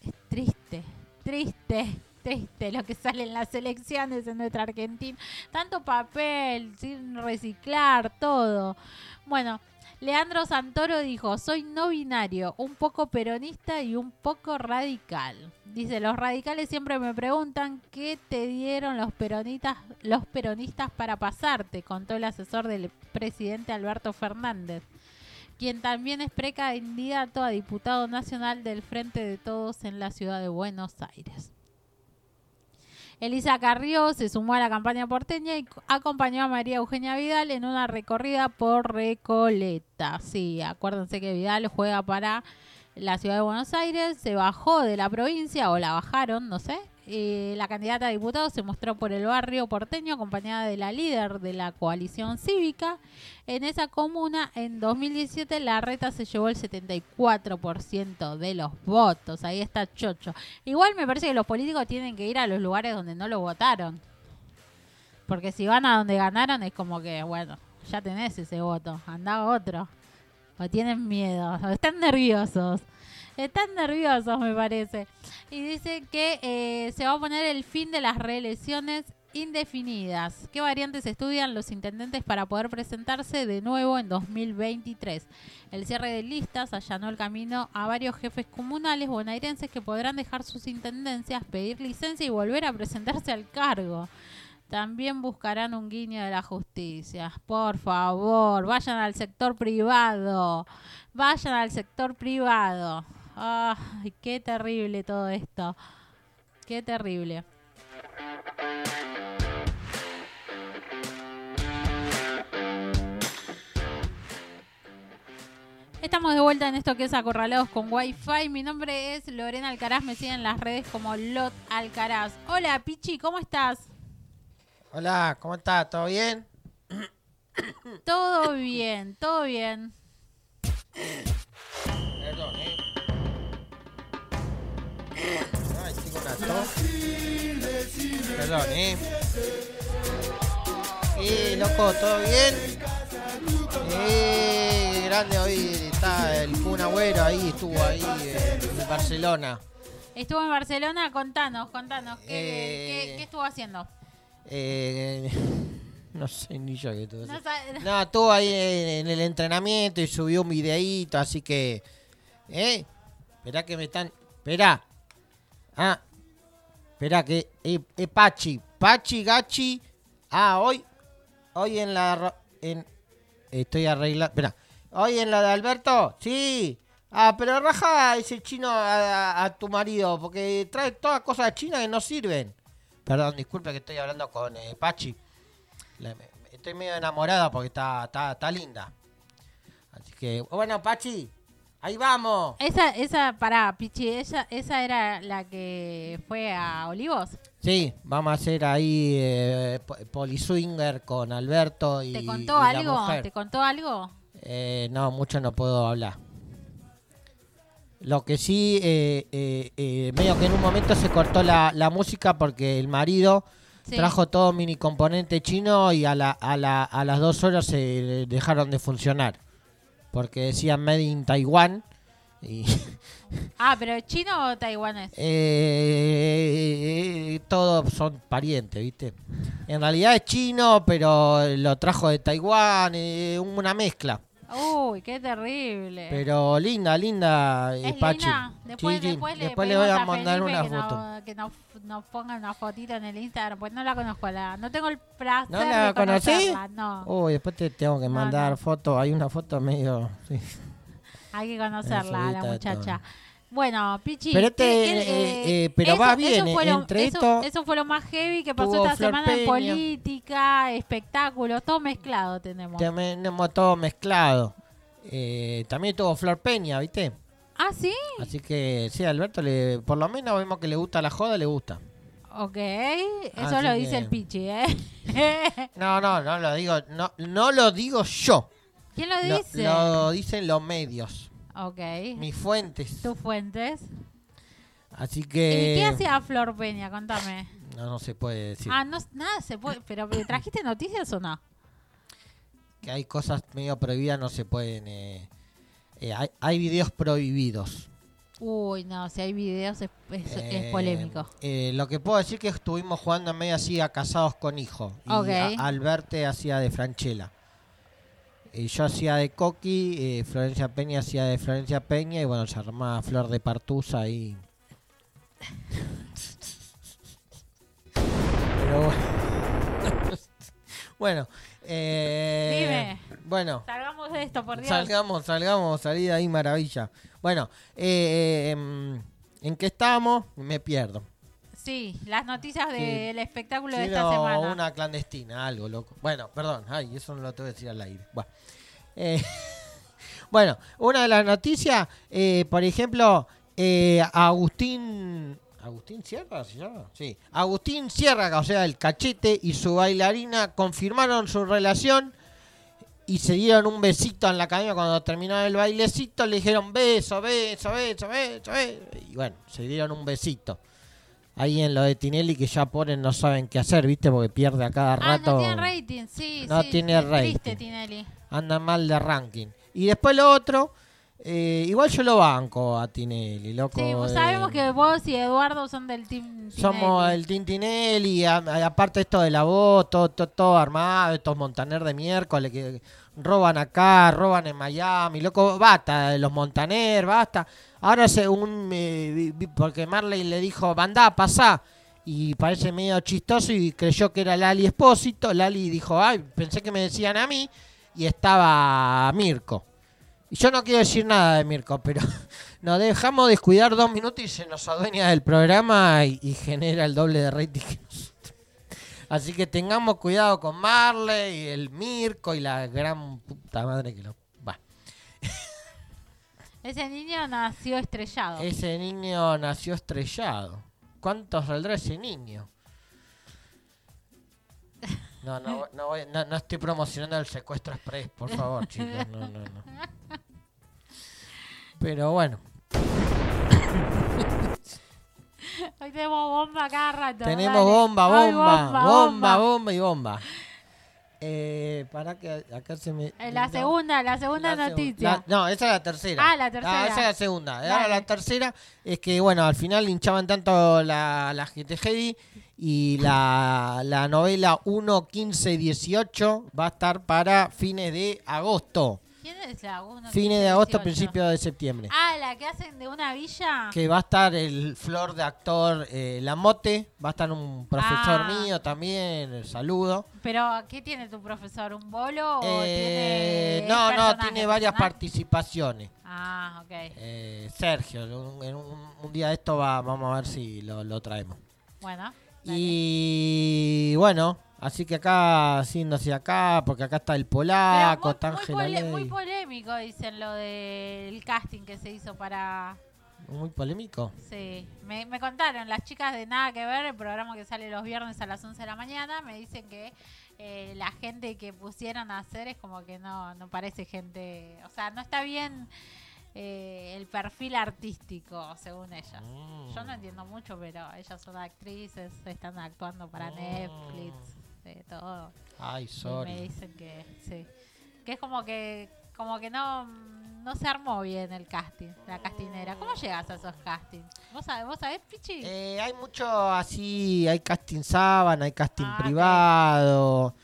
Es triste, triste, triste lo que sale en las elecciones en nuestra Argentina. Tanto papel, sin reciclar, todo. Bueno, Leandro Santoro dijo, soy no binario, un poco peronista y un poco radical. Dice, los radicales siempre me preguntan qué te dieron los peronistas, los peronistas para pasarte, contó el asesor del presidente Alberto Fernández quien también es precandidato a diputado nacional del Frente de Todos en la ciudad de Buenos Aires. Elisa Carrió se sumó a la campaña porteña y co- acompañó a María Eugenia Vidal en una recorrida por Recoleta. Sí, acuérdense que Vidal juega para la ciudad de Buenos Aires, se bajó de la provincia o la bajaron, no sé. La candidata a diputado se mostró por el barrio porteño acompañada de la líder de la coalición cívica. En esa comuna, en 2017, la reta se llevó el 74% de los votos. Ahí está Chocho. Igual me parece que los políticos tienen que ir a los lugares donde no lo votaron. Porque si van a donde ganaron es como que, bueno, ya tenés ese voto, anda otro. O tienen miedo, o están nerviosos. Están nerviosos, me parece. Y dice que eh, se va a poner el fin de las reelecciones indefinidas. ¿Qué variantes estudian los intendentes para poder presentarse de nuevo en 2023? El cierre de listas allanó el camino a varios jefes comunales bonaerenses que podrán dejar sus intendencias, pedir licencia y volver a presentarse al cargo. También buscarán un guiño de la justicia. Por favor, vayan al sector privado. Vayan al sector privado. Ay, qué terrible todo esto. Qué terrible. Estamos de vuelta en esto que es Acorralados con Wi-Fi. Mi nombre es Lorena Alcaraz. Me siguen en las redes como Lot Alcaraz. Hola, Pichi, ¿cómo estás? Hola, ¿cómo estás? ¿Todo bien? Todo bien, todo bien. Perdón, eh. Ay, estoy con una tos. Perdón, eh. Eh, loco, ¿todo bien? Eh, grande hoy está el Kun Agüero ahí, estuvo ahí eh, en Barcelona. Estuvo en Barcelona, contanos, contanos. ¿Qué, Eh, qué- qué estuvo haciendo? Eh, no sé ni yo qué estuvo No No, estuvo ahí en, en el entrenamiento y subió un videíto, así que... ¿Eh? Esperá que me están... Esperá. Ah. Esperá que... Eh, eh, Pachi. Pachi, Gachi. Ah, hoy... Hoy en la... estoy arreglando... Esperá. Hoy en la de Alberto. Sí. Ah, pero raja ese chino a, tu marido, porque trae todas cosas chinas que no sirven. Perdón, disculpe que estoy hablando con eh, Pachi. Estoy medio enamorada porque está, está, está linda. Así que, bueno, Pachi, ahí vamos. Esa, esa, pará, Pichi, esa, esa era la que fue a Olivos. Sí, vamos a hacer ahí eh, po- poliswinger con Alberto y, ¿Te contó y la algo? mujer. ¿Te contó algo? Eh, no, mucho no puedo hablar. Lo que sí, eh, eh, eh, medio que en un momento se cortó la, la música porque el marido Sí. trajo todo mini componente chino y a, la, a, la, a las dos horas se dejaron de funcionar. Porque decían Made in Taiwan. Y [laughs] Ah, pero chino o taiwanés. eh, todos son parientes, ¿viste? En realidad es chino, pero lo trajo de Taiwán, eh, una mezcla. Uy, qué terrible. Pero linda, linda, eh, ¿Es Pachi. linda? Después, Sí, sí, después, le, después le pedimos voy a mandar Felipe una que foto. que nos, nos ponga una fotito en el Instagram, pues no la conozco. La, no tengo el placer ¿No la de conocí? No, Uy, después te tengo que No, mandar no. fotos. Hay una foto medio. sí. hay que conocerla, la muchacha. Bueno, Pichi. Pero este, ¿qué- qué- eh, eh, pero va bien, fue lo, entre eso, esto eso fue lo más heavy que pasó esta Flor semana en política, espectáculos, todo mezclado tenemos. Tenemos todo mezclado. Eh, también tuvo Flor Peña, ¿viste? Ah, ¿sí? Así que sí, Alberto, le, por lo menos vemos que le gusta la joda, le gusta. Ok, eso Así lo dice que- el Pichi, ¿eh? [laughs] No, no, no lo digo, no, no lo digo yo. ¿Quién lo Lo, dice? lo dicen los medios, Ok. mis fuentes. ¿Tus fuentes? Así ¿Y que qué hacía Flor Peña? Contame. no, no se puede decir. Ah, no, nada se puede. ¿Pero trajiste noticias o no? que hay cosas medio prohibidas, no se pueden. eh, eh, hay, hay videos prohibidos. Uy, no, si hay videos es, es- es Eh, polémico. eh, lo que puedo decir que estuvimos jugando medio así a casados con hijo. Y Ok. a- Alberte hacía de Franchella. Y yo hacía de Coqui, eh, Florencia Peña hacía de Florencia Peña y bueno, se armaba Flor de Partusa ahí. Pero bueno. [laughs] bueno, eh, Dime. Bueno, Salgamos de esto, por Dios. Salgamos, salgamos, salí de ahí, maravilla. Bueno, eh, em, ¿en qué estamos? Me pierdo. Sí, las noticias del espectáculo de esta semana. una clandestina, algo loco. Bueno, perdón, ay, eso no lo tengo que decir al aire. Bueno, Eh, [laughs] bueno una de las noticias, eh, por ejemplo, eh, Agustín... ¿Agustín Sierra se llama? Sí. Agustín Sierra, o sea, el cachete y su bailarina confirmaron su relación y se dieron un besito en la academia cuando terminó el bailecito. Le dijeron beso, beso, beso, beso, beso. Y bueno, se dieron un besito. Ahí en lo de Tinelli que ya ponen no saben qué hacer, ¿viste? Porque pierde a cada ah, rato. no tiene rating, sí. No sí, tiene rating. Triste, Tinelli. Anda mal de ranking. Y después lo otro, eh, igual yo lo banco a Tinelli, loco. Sí, vos eh, sabemos que vos y Eduardo son del team Somos Tinelli. el Tintinelli, a- a- aparte esto de la voz, todo, todo, todo armado, estos Montaner de miércoles que roban acá, roban en Miami, loco, basta, los Montaner, basta. Ahora según, eh, porque Marley le dijo, bandá, pasá, y parece medio chistoso y creyó que era Lali Espósito, Lali dijo, ay, pensé que me decían a mí, y estaba Mirko. Y yo no quiero decir nada de Mirko, pero [laughs] nos dejamos descuidar dos minutos y se nos adueña del programa y, y genera el doble de rating. Así que tengamos cuidado con Marley, y el Mirko y la gran puta madre que lo... Va. [laughs] Ese niño nació estrellado. Ese niño nació estrellado. ¿Cuánto saldrá ese niño? No, no, [laughs] no, voy- no, no estoy promocionando el secuestro express, por favor, chicos. No, no, no. [laughs] Pero bueno, [laughs] Hoy tenemos bomba cada rato. tenemos bomba, Ay, bomba, bomba, bomba y bomba. Eh, para que acá se me. Eh, La no. segunda, la segunda La noticia. la- no, esa es la tercera. Ah, la tercera. esa es la segunda. Dale. la tercera es que, bueno, al final hinchaban tanto la, la GT Heavy y la, la novela 1, 15, 18 va a estar para fines de agosto. ¿Quién es la de agosto, 18? principios de septiembre. Ah, la que hacen de una villa. Que va a estar el flor de actor eh, Lamote, va a estar un profesor Ah. mío también, el saludo. Pero, ¿qué tiene tu profesor? ¿Un bolo o Eh, tiene.? no, no, tiene varias participaciones. Ah, ok. Eh, Sergio, un, en un, un día de esto va, vamos a ver si lo, lo traemos. Bueno. dale. Y bueno, así que acá, haciendo hacia acá, porque acá está el polaco, está muy, muy, pole- Ley. muy polémico, dicen lo del casting que se hizo para. Muy polémico. Sí, me, me contaron las chicas de Nada que Ver, el programa que sale los viernes a las 11 de la mañana, me dicen que eh, la gente que pusieron a hacer es como que no, no parece gente, o sea, no está bien eh, el perfil artístico, según ellas. Mm. Yo no entiendo mucho, pero ellas son actrices, están actuando para Mm. Netflix, eh, todo. Ay, Y me sorry. dicen que sí. Que es como que como que no no se armó bien el casting, la castinera. ¿Cómo llegas a esos castings? ¿Vos sabés, vos sabés Pichi? Eh, hay mucho así, hay casting sábana, hay casting Ah, privado.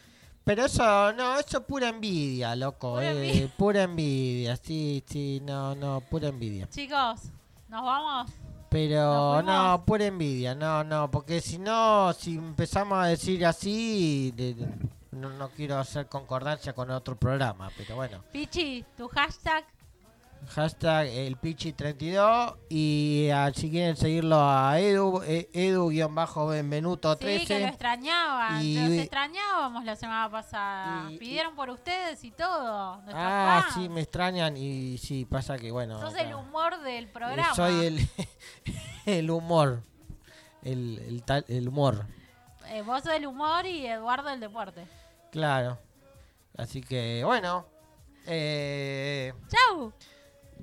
Pero eso, no, eso es pura envidia, loco. Pura eh, envidia. pura envidia, sí, sí, no, no, pura envidia. Chicos, ¿nos vamos? Pero ¿Nos no, fuimos? pura envidia, no, no, porque si no, si empezamos a decir así, de- de- no, no quiero hacer concordancia con otro programa, pero bueno. Pichi, tu hashtag. Hashtag el Pichi32 y ah, si quieren seguirlo a Edu, eh, Edu-Benvenuto Sí, que lo 13. extrañaban. Y- Los extrañábamos la semana pasada. y- Pidieron por ustedes y todo. Ah, fans. sí, me extrañan y sí, pasa que bueno. Sos acá- el humor del eh, programa. Soy el, [laughs] el humor, el, el, tal- el humor, Eh, vos sos el humor y Eduardo el deporte. claro. Así que bueno, eh, ¡Chau!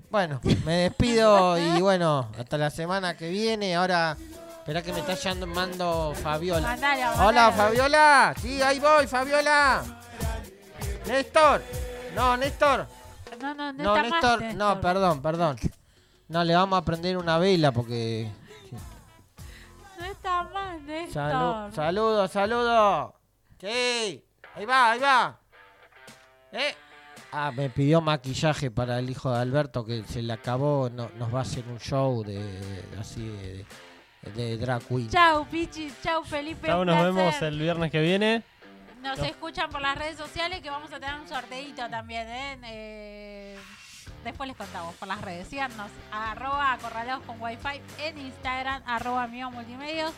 Bueno, me despido y bueno, hasta la semana que viene. Ahora, espera que me está llamando Fabiola. Mandale, Hola. Fabiola. Sí, ahí voy, Fabiola. Néstor. No, Néstor. No, no, no, No, más, Néstor. No, Néstor. perdón, perdón. No, le vamos a prender una vela porque... No está más, Néstor. Salu- saludo, saludo. Sí, ahí va, ahí va. ¿Eh? Ah, me pidió maquillaje para el hijo de Alberto que se le acabó. No, nos va a hacer un show de, de- así de, de drag queen. Chau, Pichi. Chau, Felipe. Chau, nos placer. vemos el viernes que viene. Nos escuchan por las redes sociales que vamos a tener un sorteito también, ¿eh? Eh, después les contamos por las redes. Síganos, arroba acorralados con wifi en Instagram, arroba amigo multimedios,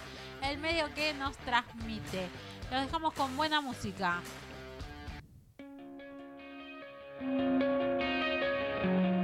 el medio que nos transmite. Los dejamos con buena música. thank you